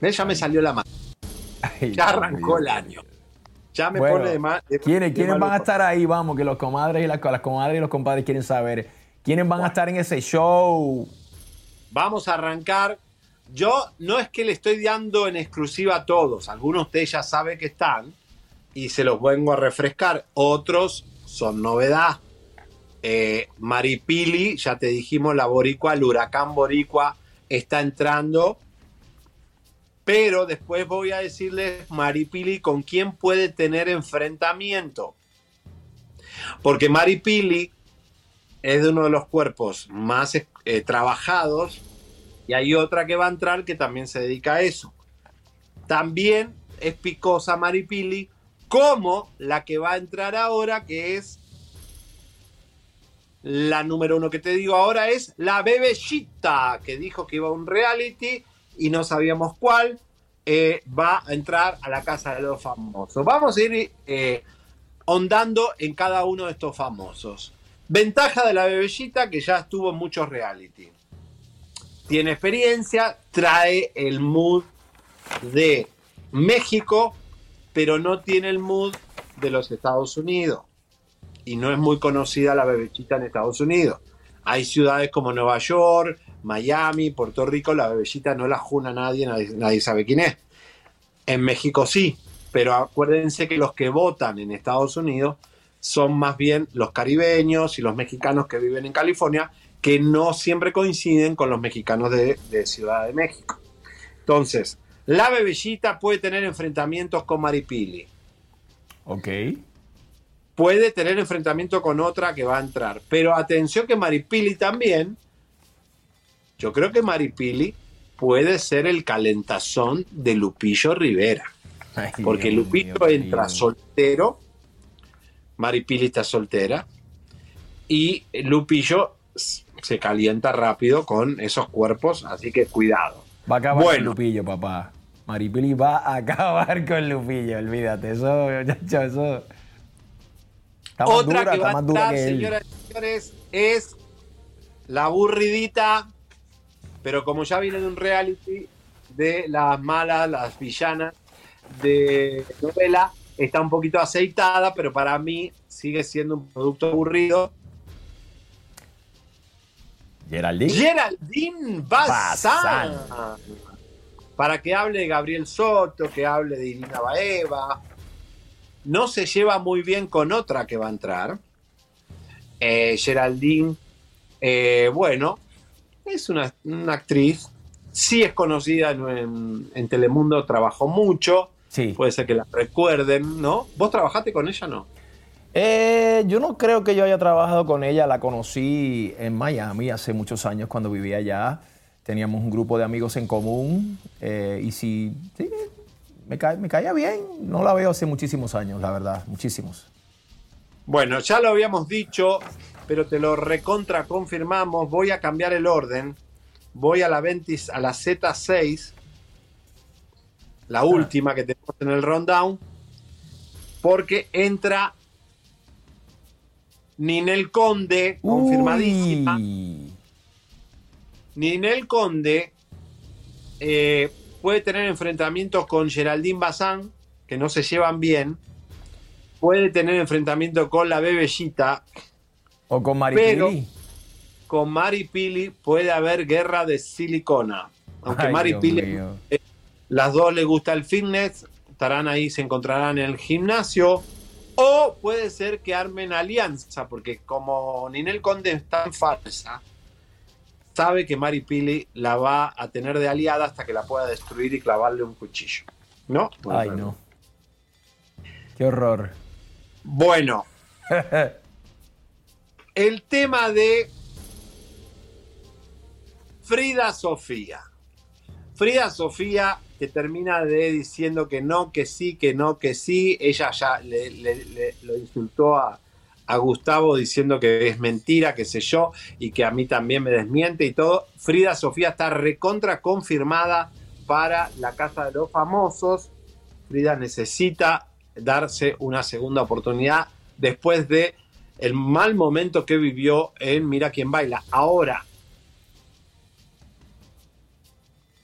ya me salió la mano. Ya arrancó el año. Ya me Bueno, pone de más. ¿Quiénes, quiénes van a estar ahí? Vamos, que los comadres y las, las comadres y los compadres quieren saber. ¿Quiénes van a estar en ese show? Vamos a arrancar. Yo no es que le estoy dando en exclusiva a todos. Algunos de ustedes ya saben que están y se los vengo a refrescar. Otros son novedad. Eh, Maripili, ya te dijimos, la boricua, el huracán boricua está entrando. Pero después voy a decirles, Maripili, con quién puede tener enfrentamiento. Porque Maripili es de uno de los cuerpos más eh, trabajados y hay otra que va a entrar que también se dedica a eso. También es picosa Maripili, como la que va a entrar ahora, que es la número uno que te digo ahora, es la bebellita, que dijo que iba a un reality y no sabíamos cuál. eh, va a entrar a la casa de los famosos. Vamos a ir eh, ondando en cada uno de estos famosos. Ventaja de la bebellita que ya estuvo en muchos reality. Tiene experiencia, trae el mood de México, pero no tiene el mood de los Estados Unidos. Y no es muy conocida la bebellita en Estados Unidos. Hay ciudades como Nueva York, Miami, Puerto Rico, la bebellita no la juna nadie, nadie, nadie sabe quién es. En México sí, pero acuérdense que los que votan en Estados Unidos son más bien los caribeños y los mexicanos que viven en California, que no siempre coinciden con los mexicanos de, de Ciudad de México. Entonces, la bebellita puede tener enfrentamientos con Maripili. Ok. Puede tener enfrentamiento con otra que va a entrar. Pero atención que Maripili también, yo creo que Maripili puede ser el calentazón de Lupillo Rivera. Porque Lupillo entra soltero, Maripili está soltera, y Lupillo se calienta rápido con esos cuerpos, así que cuidado. Va a acabar Bueno. con Lupillo, papá. Maripili va a acabar con Lupillo, olvídate. Eso, muchacho, eso. Está más Otra dura, que va a él. señoras y señores, es la aburridita, pero como ya viene de un reality de las malas, las villanas de novela, está un poquito aceitada, pero para mí sigue siendo un producto aburrido. Geraldine. Geraldine Bazán. Bazán. Para que hable de Gabriel Soto, que hable de Irina Baeva. No se lleva muy bien con otra que va a entrar. Eh, Geraldine, eh, bueno, es una, una actriz. Sí es conocida en, en- en Telemundo, trabajó mucho. Sí. Puede ser que la recuerden, ¿no? ¿Vos trabajaste con ella no? Eh, yo no creo que yo haya trabajado con ella. La conocí en Miami hace muchos años cuando vivía allá. Teníamos un grupo de amigos en común. eh, y sí, sí, me, ca- me caía bien. No la veo hace muchísimos años, la verdad. Muchísimos. Bueno, ya lo habíamos dicho, pero te lo recontra confirmamos. Voy a cambiar el orden. Voy a la 20, a la Z6, la última que tenemos en el rundown, porque entra Ninel Conde, confirmadísima. Ninel Conde eh, puede tener enfrentamientos con Geraldine Bazán, que no se llevan bien. Puede tener enfrentamiento con la Bebellita. O con Pero Maripili. con Mari Pili puede haber guerra de silicona. Aunque Ay, Mari Dios Pili, mío. Las dos le gusta el fitness, estarán ahí, se encontrarán en el gimnasio. O puede ser que armen alianza, porque como Ninel Conde es tan falsa, sabe que Mari Pili la va a tener de aliada hasta que la pueda destruir y clavarle un cuchillo. ¿No? Ay, no. Qué horror. Bueno, el tema de Frida Sofía. Frida Sofía que termina de diciendo que no, que sí, que no, que sí. Ella ya le, le- le- lo insultó a, a Gustavo diciendo que es mentira, que sé yo, y que a mí también me desmiente y todo. Frida Sofía está recontra confirmada para la Casa de los Famosos. Frida necesita darse una segunda oportunidad después de el mal momento que vivió en Mira quién baila. Ahora,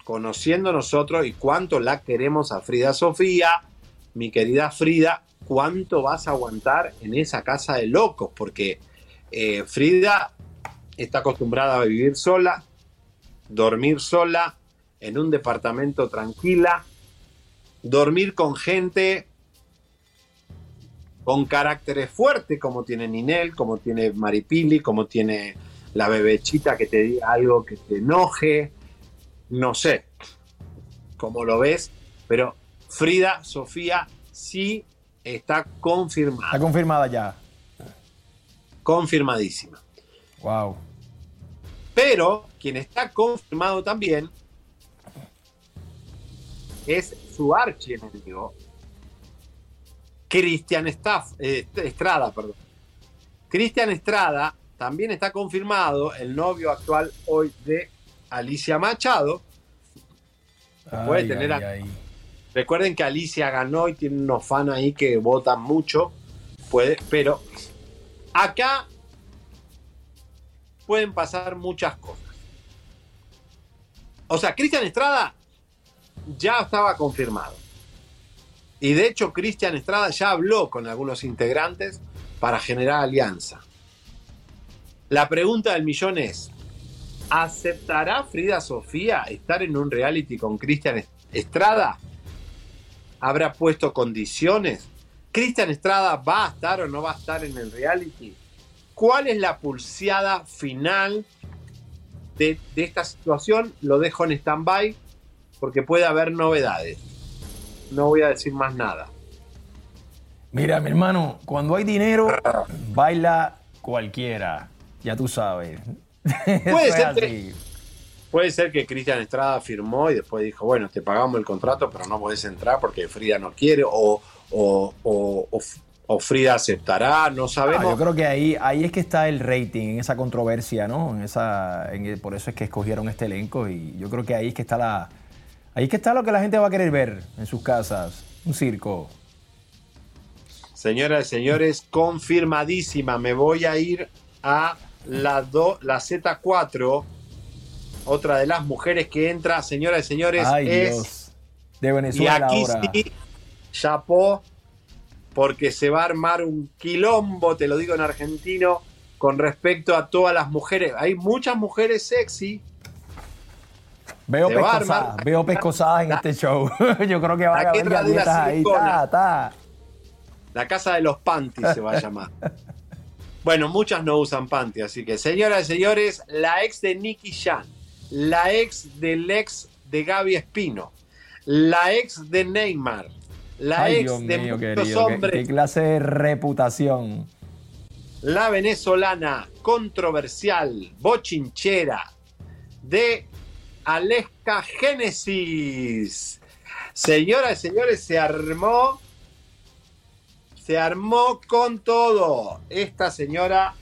conociendo nosotros y cuánto la queremos a Frida Sofía, mi querida Frida, cuánto vas a aguantar en esa casa de locos, porque eh, Frida está acostumbrada a vivir sola, dormir sola, en un departamento tranquila, dormir con gente con caracteres fuertes, como tiene Ninel, como tiene Maripili, como tiene la bebechita que te diga algo que te enoje, no sé cómo lo ves, pero Frida Sofía sí está confirmada. Está confirmada ya. Confirmadísima. Wow. Pero quien está confirmado también es su archienemigo, Cristian eh, Estrada. Perdón. Cristian Estrada también está confirmado, el novio actual hoy de Alicia Machado. puede Ay, tener ay, a- ay. Recuerden que Alicia ganó y tiene unos fans ahí que votan mucho. Puede, pero acá pueden pasar muchas cosas. O sea, Cristian Estrada ya estaba confirmado. Y de hecho, Cristian Estrada ya habló con algunos integrantes para generar alianza. La pregunta del millón es: ¿aceptará Frida Sofía estar en un reality con Cristian Estrada? ¿Habrá puesto condiciones? ¿Cristian Estrada va a estar o no va a estar en el reality? ¿Cuál es la pulseada final de, esta situación? Lo dejo en stand-by porque puede haber novedades. No voy a decir más nada. Mira, mi hermano, cuando hay dinero, baila cualquiera. Ya tú sabes. Puede ser que- Puede ser que Cristian Estrada firmó y después dijo, bueno, te pagamos el contrato, pero no podés entrar porque Frida no quiere, o, o, o- o- o Frida aceptará, no Ah, sabemos. yo creo que ahí, ahí es que está el rating, en esa controversia, ¿no? En esa, en el- por eso es que escogieron este elenco y yo creo que ahí es que está la, ahí es que está lo que la gente va a querer ver en sus casas, un circo. Señoras y señores, confirmadísima. Me voy a ir a la, do- la Z4. Otra de las mujeres que entra, señoras y señores, Ay, es. Dios. De Y Venezuela aquí ahora. sí, chapó, porque se va a armar un quilombo, te lo digo en argentino, con respecto a todas las mujeres. Hay muchas mujeres sexy. Veo pescosadas, veo pescosadas en este show. yo creo que va a haber galletas ahí. ta. La casa de los panties se va a llamar. Bueno, muchas no usan panty, así que señoras y señores, la ex de Nicky Jan, la ex del ex de Gaby Espino, la ex de Neymar, la Ay, ex Dios de mío, muchos querido. ¿Qué, hombres, qué clase de reputación. la venezolana controversial, bochinchera, de Aleska Génesis. Señoras y señores, se armó, se armó con todo. Esta señora,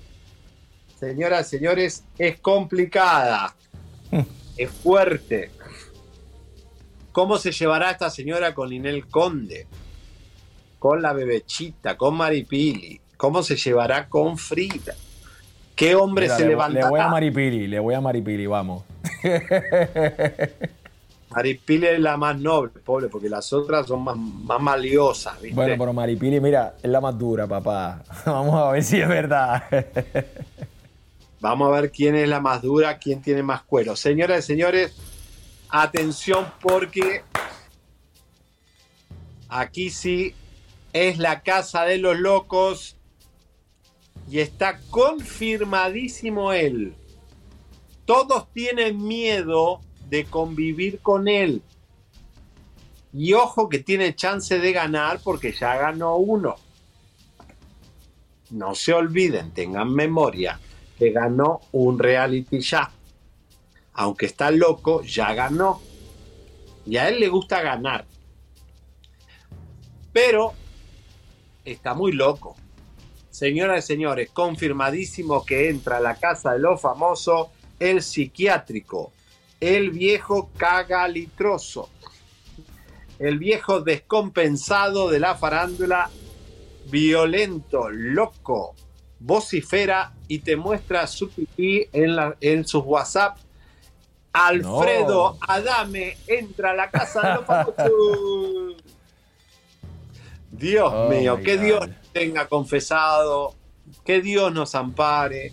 señoras y señores, es complicada, es fuerte. ¿Cómo se llevará esta señora con Linel Conde? Con la bebechita, con Maripili. ¿Cómo se llevará con Frida? ¿Qué hombre Mira, se le, levantará? le voy a Maripili, le voy a Maripili, vamos. Maripili es la más noble, pobre, porque las otras son más, más maliosas, ¿viste? Bueno, pero Maripili, mira, es la más dura, papá. Vamos a ver si es verdad. Vamos a ver quién es la más dura, quién tiene más cuero. Señoras y señores, atención porque aquí sí es la casa de los locos y está confirmadísimo él. Todos tienen miedo de convivir con él. Y ojo que tiene chance de ganar porque ya ganó uno. No se olviden, tengan memoria, que ganó un reality ya. Aunque está loco, ya ganó. Y a él le gusta ganar. Pero está muy loco. Señoras y señores, confirmadísimo que entra a la casa de lo famoso el psiquiátrico el viejo cagalitroso, el viejo descompensado de la farándula, violento, loco, vocifera y te muestra su pipí en, la, en sus WhatsApp. Alfredo Adame entra a la casa de los famosos. Dios Oh, mío, que God. Dios tenga confesado, que Dios nos ampare.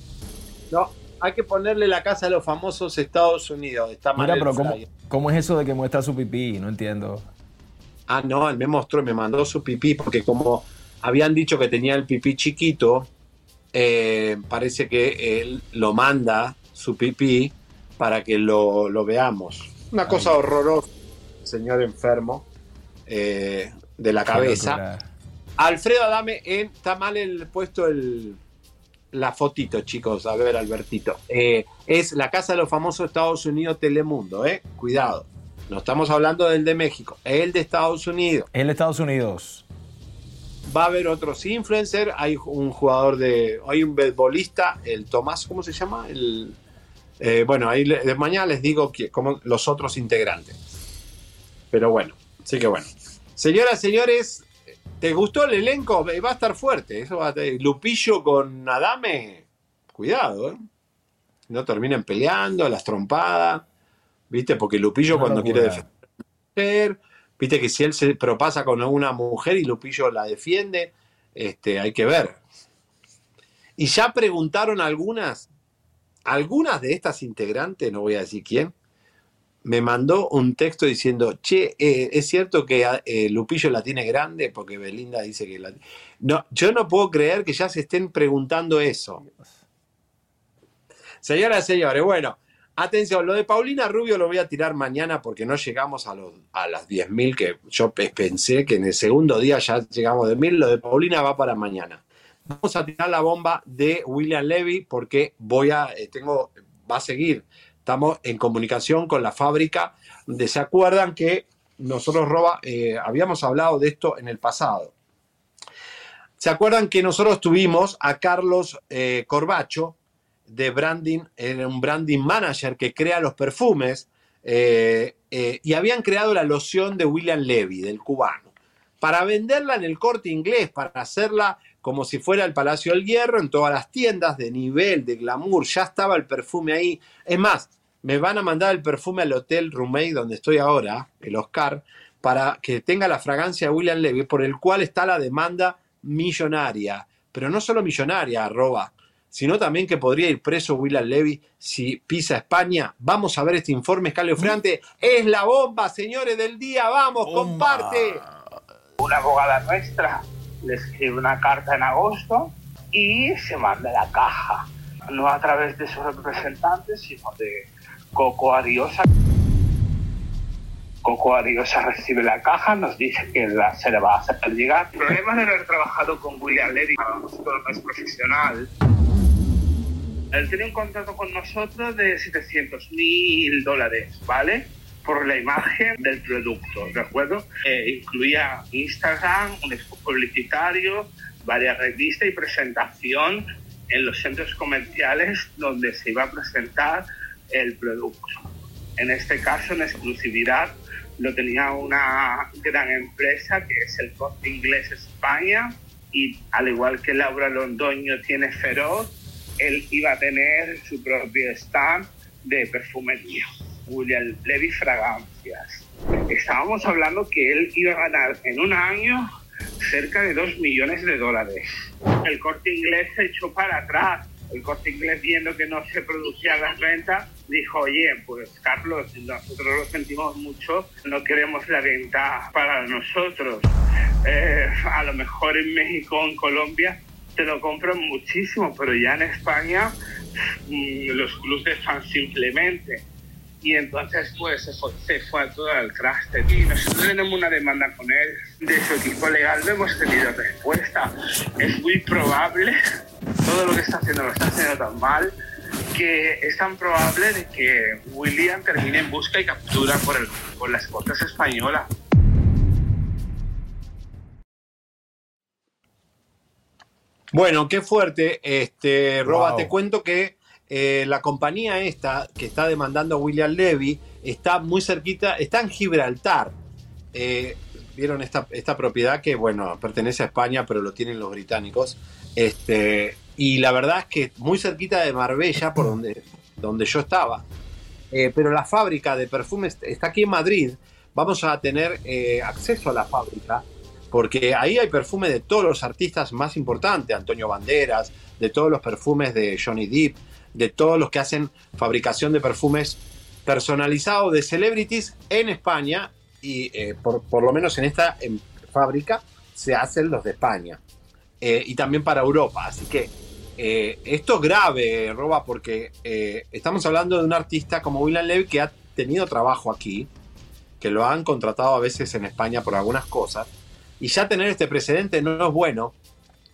Hay que ponerle la casa de los famosos Estados Unidos. Está mal Mira, pero ¿cómo. ¿cómo es eso de que muestra su pipí? No entiendo. Ah, no, él me mostró, me mandó su pipí, porque como habían dicho que tenía el pipí chiquito, eh, parece que él lo manda, su pipí, para que lo, lo veamos. Una cosa horrorosa, señor enfermo eh, de la Qué cabeza. Alfredo Adame, en, está mal el puesto el, la fotito, chicos. A ver, Albertito. Eh, es la casa de los famosos Estados Unidos Telemundo, ¿eh? Cuidado. No estamos hablando del de México, el de Estados Unidos. El de Estados Unidos. Va a haber otros influencers. Hay un jugador de. Hay un beisbolista, el Tomás, ¿cómo se llama? El, eh, bueno, ahí de mañana les digo que, como los otros integrantes. Pero bueno, sí que bueno. Señoras, señores, ¿te gustó el elenco? Eh, Va a estar fuerte. Eso va a estar- Lupillo con Adame. Cuidado, ¿eh? No terminen peleando, las trompadas. ¿Viste? Porque Lupillo cuando quiere defender. Viste que si él se propasa con una mujer y Lupillo la defiende, este, hay que ver. Y ya preguntaron algunas, algunas de estas integrantes, no voy a decir quién, me mandó un texto diciendo, che, eh, es cierto que eh, Lupillo la tiene grande porque Belinda dice que la... No, yo no puedo creer que ya se estén preguntando eso. Señoras y señores, bueno, atención, lo de Paulina Rubio lo voy a tirar mañana porque no llegamos a, los, a las 10.000 que yo pe- pensé que en el segundo día ya llegamos de 1.000, lo de Paulina va para mañana. Vamos a tirar la bomba de William Levy porque voy a, eh, tengo, va a seguir. Estamos en comunicación con la fábrica, donde se acuerdan que nosotros, Roba, eh, habíamos hablado de esto en el pasado. ¿Se acuerdan que nosotros tuvimos a Carlos eh, Corbacho de branding, era un branding manager que crea los perfumes eh, y habían creado la loción de William Levy, del cubano, para venderla en el corte inglés, para hacerla como si fuera el Palacio del Hierro en todas las tiendas de nivel, de glamour, ya estaba el perfume ahí. Es más, me van a mandar el perfume al Hotel Roommate donde estoy ahora, el Oscar, para que tenga la fragancia de William Levy, por el cual está la demanda millonaria. Pero no solo millonaria, arroba, sino también que podría ir preso William Levy si pisa España. Vamos a ver este informe escalofriante. Es la bomba, señores del día. Vamos, comparte. Una abogada nuestra le escribe una carta en agosto y se manda la caja. No a través de sus representantes, sino de Coco Ariosa. Coco Ariosa recibe la caja, nos dice que la- se le va a hacer llegar. El problema de haber trabajado con William Levy, para nosotros no es profesional. Él tiene un contrato con nosotros de 700 mil dólares, ¿vale? Por la imagen del producto, ¿de acuerdo? Eh, incluía Instagram, un spot publicitario, varias revistas y presentación en los centros comerciales donde se iba a presentar el producto. En este caso, en exclusividad, lo tenía una gran empresa que es el Corte Inglés España y al igual que Laura Londoño tiene Feroz, él iba a tener su propio stand de perfumería. William Levy Fragancias. Estábamos hablando que él iba a ganar en un año cerca de 2 millones de dólares. El corte inglés se echó para atrás. El corte inglés, viendo que no se producían las ventas, dijo, oye, pues Carlos, nosotros lo sentimos mucho, no queremos la venta para nosotros. Eh, a lo mejor en México o en Colombia te lo compran muchísimo, pero ya en España mm, los clubes de simplemente y entonces pues se fue, se fue a todo el traste. Y nosotros tenemos una demanda con él, de su equipo legal no hemos tenido respuesta. Es muy probable, todo lo que está haciendo lo está haciendo tan mal, que es tan probable de que William termine en busca y captura por, el, por las cortes españolas. Bueno, qué fuerte. Este, Roba, te cuento que eh, la compañía esta que está demandando a William Levy está muy cerquita, está en Gibraltar. Eh, vieron esta, esta, propiedad que, bueno, pertenece a España, pero lo tienen los británicos. Este, y la verdad es que muy cerquita de Marbella, por donde, donde yo estaba. Eh, pero la fábrica de perfumes está aquí en Madrid. Vamos a tener acceso a la fábrica, porque ahí hay perfume de todos los artistas más importantes, Antonio Banderas, de todos los perfumes de Johnny Depp, de todos los que hacen fabricación de perfumes personalizados de celebrities en España y eh, por, lo menos en esta fábrica se hacen los de España eh, y también para Europa. Así que eh, esto es grave, Roba, porque estamos hablando de un artista como William Levy que ha tenido trabajo aquí, que lo han contratado a veces en España por algunas cosas, y ya tener este precedente no es bueno.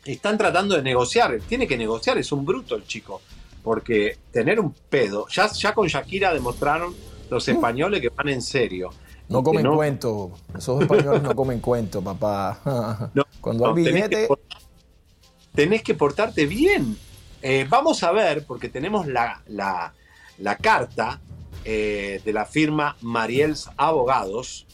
Están tratando de negociar, tiene que negociar, es un bruto el chico porque tener un pedo, ya, ya con Shakira demostraron los españoles que van en serio. No comen cuento, esos españoles no comen cuento, papá. Cuando hay billete... Tenés que, portarte bien. Eh, vamos a ver, porque tenemos la, carta eh, de la firma Mariels Abogados,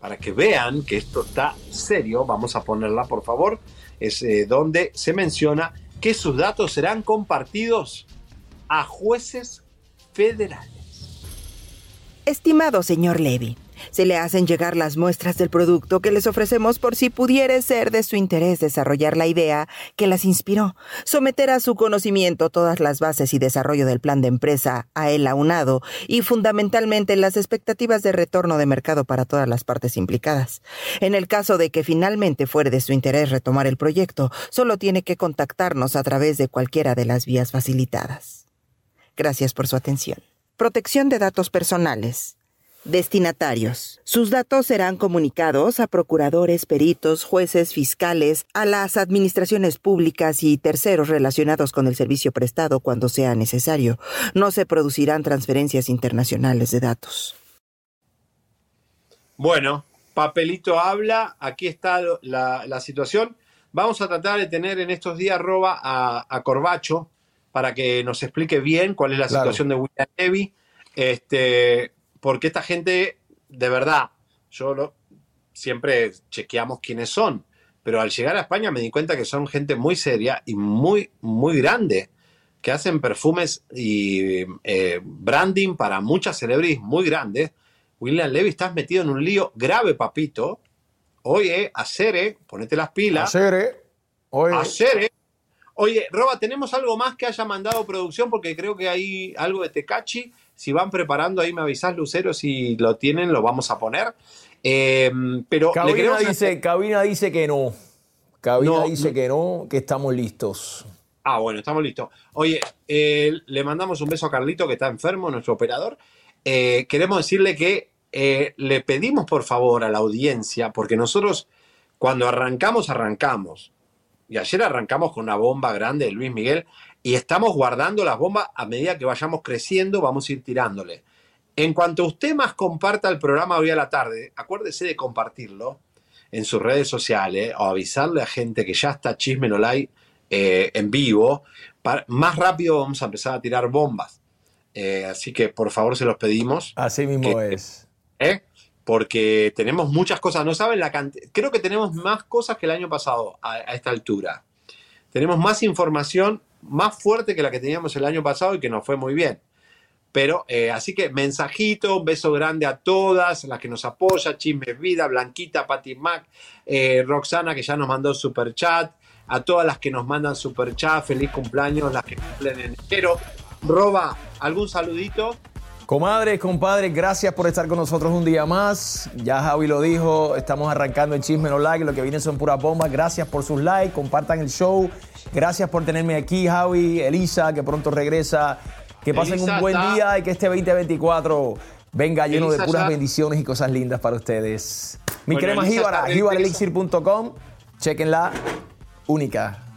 para que vean que esto está serio, vamos a ponerla por favor, es eh, donde se menciona que sus datos serán compartidos a jueces federales. Estimado señor Levy, se le hacen llegar las muestras del producto que les ofrecemos por si pudiera ser de su interés desarrollar la idea que las inspiró, someter a su conocimiento todas las bases y desarrollo del plan de empresa a él aunado y fundamentalmente las expectativas de retorno de mercado para todas las partes implicadas. En el caso de que finalmente fuere de su interés retomar el proyecto, solo tiene que contactarnos a través de cualquiera de las vías facilitadas. Gracias por su atención. Protección de datos personales. Destinatarios. Sus datos serán comunicados a procuradores, peritos, jueces, fiscales, a las administraciones públicas y terceros relacionados con el servicio prestado cuando sea necesario. No se producirán transferencias internacionales de datos. Bueno, papelito habla, aquí está la, situación. Vamos a tratar de tener en estos días roba a, a Corbacho, para que nos explique bien cuál es la situación de William Levy, este, porque esta gente, de verdad, yo lo, siempre chequeamos quiénes son, pero al llegar a España me di cuenta que son gente muy seria y muy, muy grande, que hacen perfumes y eh, branding para muchas celebridades muy grandes. William Levy, estás metido en un lío grave, papito. Oye, hacer, ponete las pilas. Hacer, oye. Hacer, Oye, Roba, ¿tenemos algo más que haya mandado producción? Porque creo que hay algo de Tecachi. Si van preparando ahí, me avisás, Lucero, si lo tienen, lo vamos a poner. Eh, pero Cabina, dice, Cabina dice que no. Cabina dice que no, que estamos listos. Ah, bueno, estamos listos. Oye, eh, le mandamos un beso a Carlito, que está enfermo, nuestro operador. Eh, queremos decirle que le pedimos por favor a la audiencia, porque nosotros cuando arrancamos, arrancamos. Y ayer arrancamos con una bomba grande de Luis Miguel y estamos guardando las bombas a medida que vayamos creciendo, vamos a ir tirándole. En cuanto usted más comparta el programa hoy a la tarde, acuérdese de compartirlo en sus redes sociales o avisarle a gente que ya está Chisme No eh, en vivo. más rápido vamos a empezar a tirar bombas. Eh, así que por favor se los pedimos. Así mismo es. ¿eh? porque tenemos muchas cosas. No saben la cantidad. Creo que tenemos más cosas que el año pasado a, esta altura. Tenemos más información más fuerte que la que teníamos el año pasado y que nos fue muy bien. Pero eh, así que mensajito, un beso grande a todas las que nos apoyan, Chismes Vida, Blanquita, Pati Mac, eh, Roxana que ya nos mandó super chat, a todas las que nos mandan super chat, feliz cumpleaños, las que cumplen en enero. Roba, ¿algún saludito? Comadres, compadres, gracias por estar con nosotros un día más. Ya Javi lo dijo, estamos arrancando en Chisme No Like, lo que viene son puras bombas. Gracias por sus likes, compartan el show. Gracias por tenerme aquí, Javi, Elisa, que pronto regresa. Que pasen un buen día y que este 2024 venga lleno de puras bendiciones y cosas lindas para ustedes. Mi crema Jíbara, jíbarelixir.com, chequenla, única.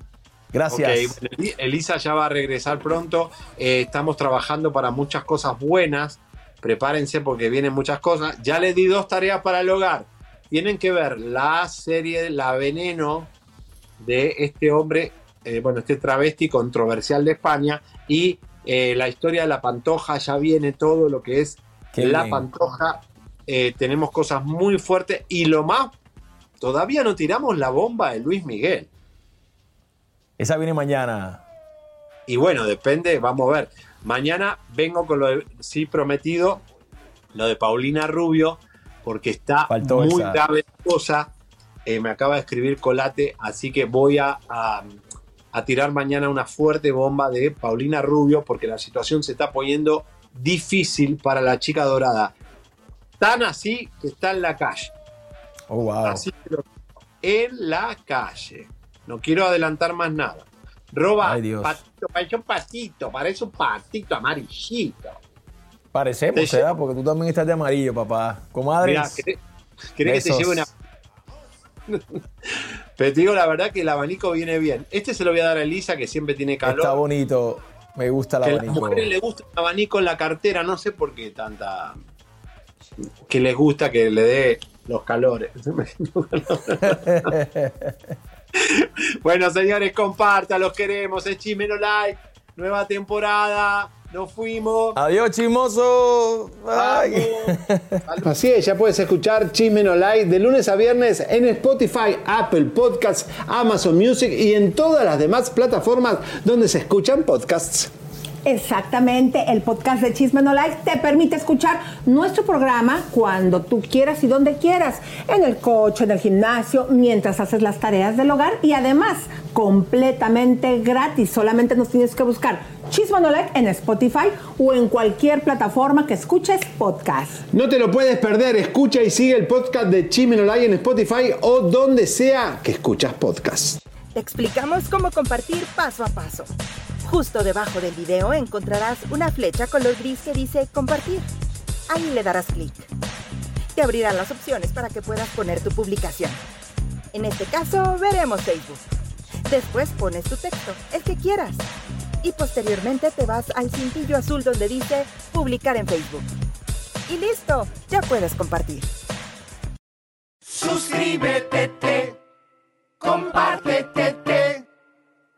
Gracias. Elisa ya va a regresar pronto. Eh, estamos trabajando para muchas cosas buenas. Prepárense porque vienen muchas cosas. Ya les di dos tareas para el hogar. Tienen que ver la serie La Veneno de este hombre, eh, bueno, este travesti controversial de España y eh, la historia de la Pantoja. Ya viene todo lo que es la Pantoja. tenemos cosas muy fuertes y lo más, todavía no tiramos la bomba de Luis Miguel. Esa viene mañana. Y bueno, depende, vamos a ver. Mañana vengo con lo de, sí prometido, lo de Paulina Rubio, porque está muy grave la cosa. Eh, me acaba de escribir Colate, así que voy a, a, tirar mañana una fuerte bomba de Paulina Rubio, porque la situación se está poniendo difícil para la chica dorada. Tan así que está en la calle. Oh, wow. Así que en la calle. No quiero adelantar más nada. Roba, patito, parece un patito, parece un patito amarillito. Parecemos, ¿verdad? Porque tú también estás de amarillo, papá. Comadre. Mira, ¿querés, que te lleve una. Pero te digo la verdad que el abanico viene bien. Este se lo voy a dar a Elisa, que siempre tiene calor. Está bonito. Me gusta el abanico. A las mujeres les gusta el abanico en la cartera. No sé por qué tanta. Que les gusta que le dé los calores. bueno, señores, compartan, los queremos. Es Chimeno Like, nueva temporada. Nos fuimos. Adiós, chismoso. Así es, ya puedes escuchar Chismeno Live de lunes a viernes en Spotify, Apple Podcasts, Amazon Music y en todas las demás plataformas donde se escuchan podcasts. Exactamente, el podcast de Chisme No Like te permite escuchar nuestro programa cuando tú quieras y donde quieras, en el coche, en el gimnasio, mientras haces las tareas del hogar y además completamente gratis. Solamente nos tienes que buscar Chisme No Like en Spotify o en cualquier plataforma que escuches podcast. No te lo puedes perder, escucha y sigue el podcast de Chisme No Like en Spotify o donde sea que escuchas podcast. Te explicamos cómo compartir paso a paso Justo debajo del video encontrarás una flecha color gris que dice compartir. Ahí le darás clic. Te abrirán las opciones para que puedas poner tu publicación. En este caso, veremos Facebook. Después pones tu texto, el que quieras. Y posteriormente te vas al cintillo azul donde dice publicar en Facebook. Y listo, ya puedes compartir. Suscríbete, compártete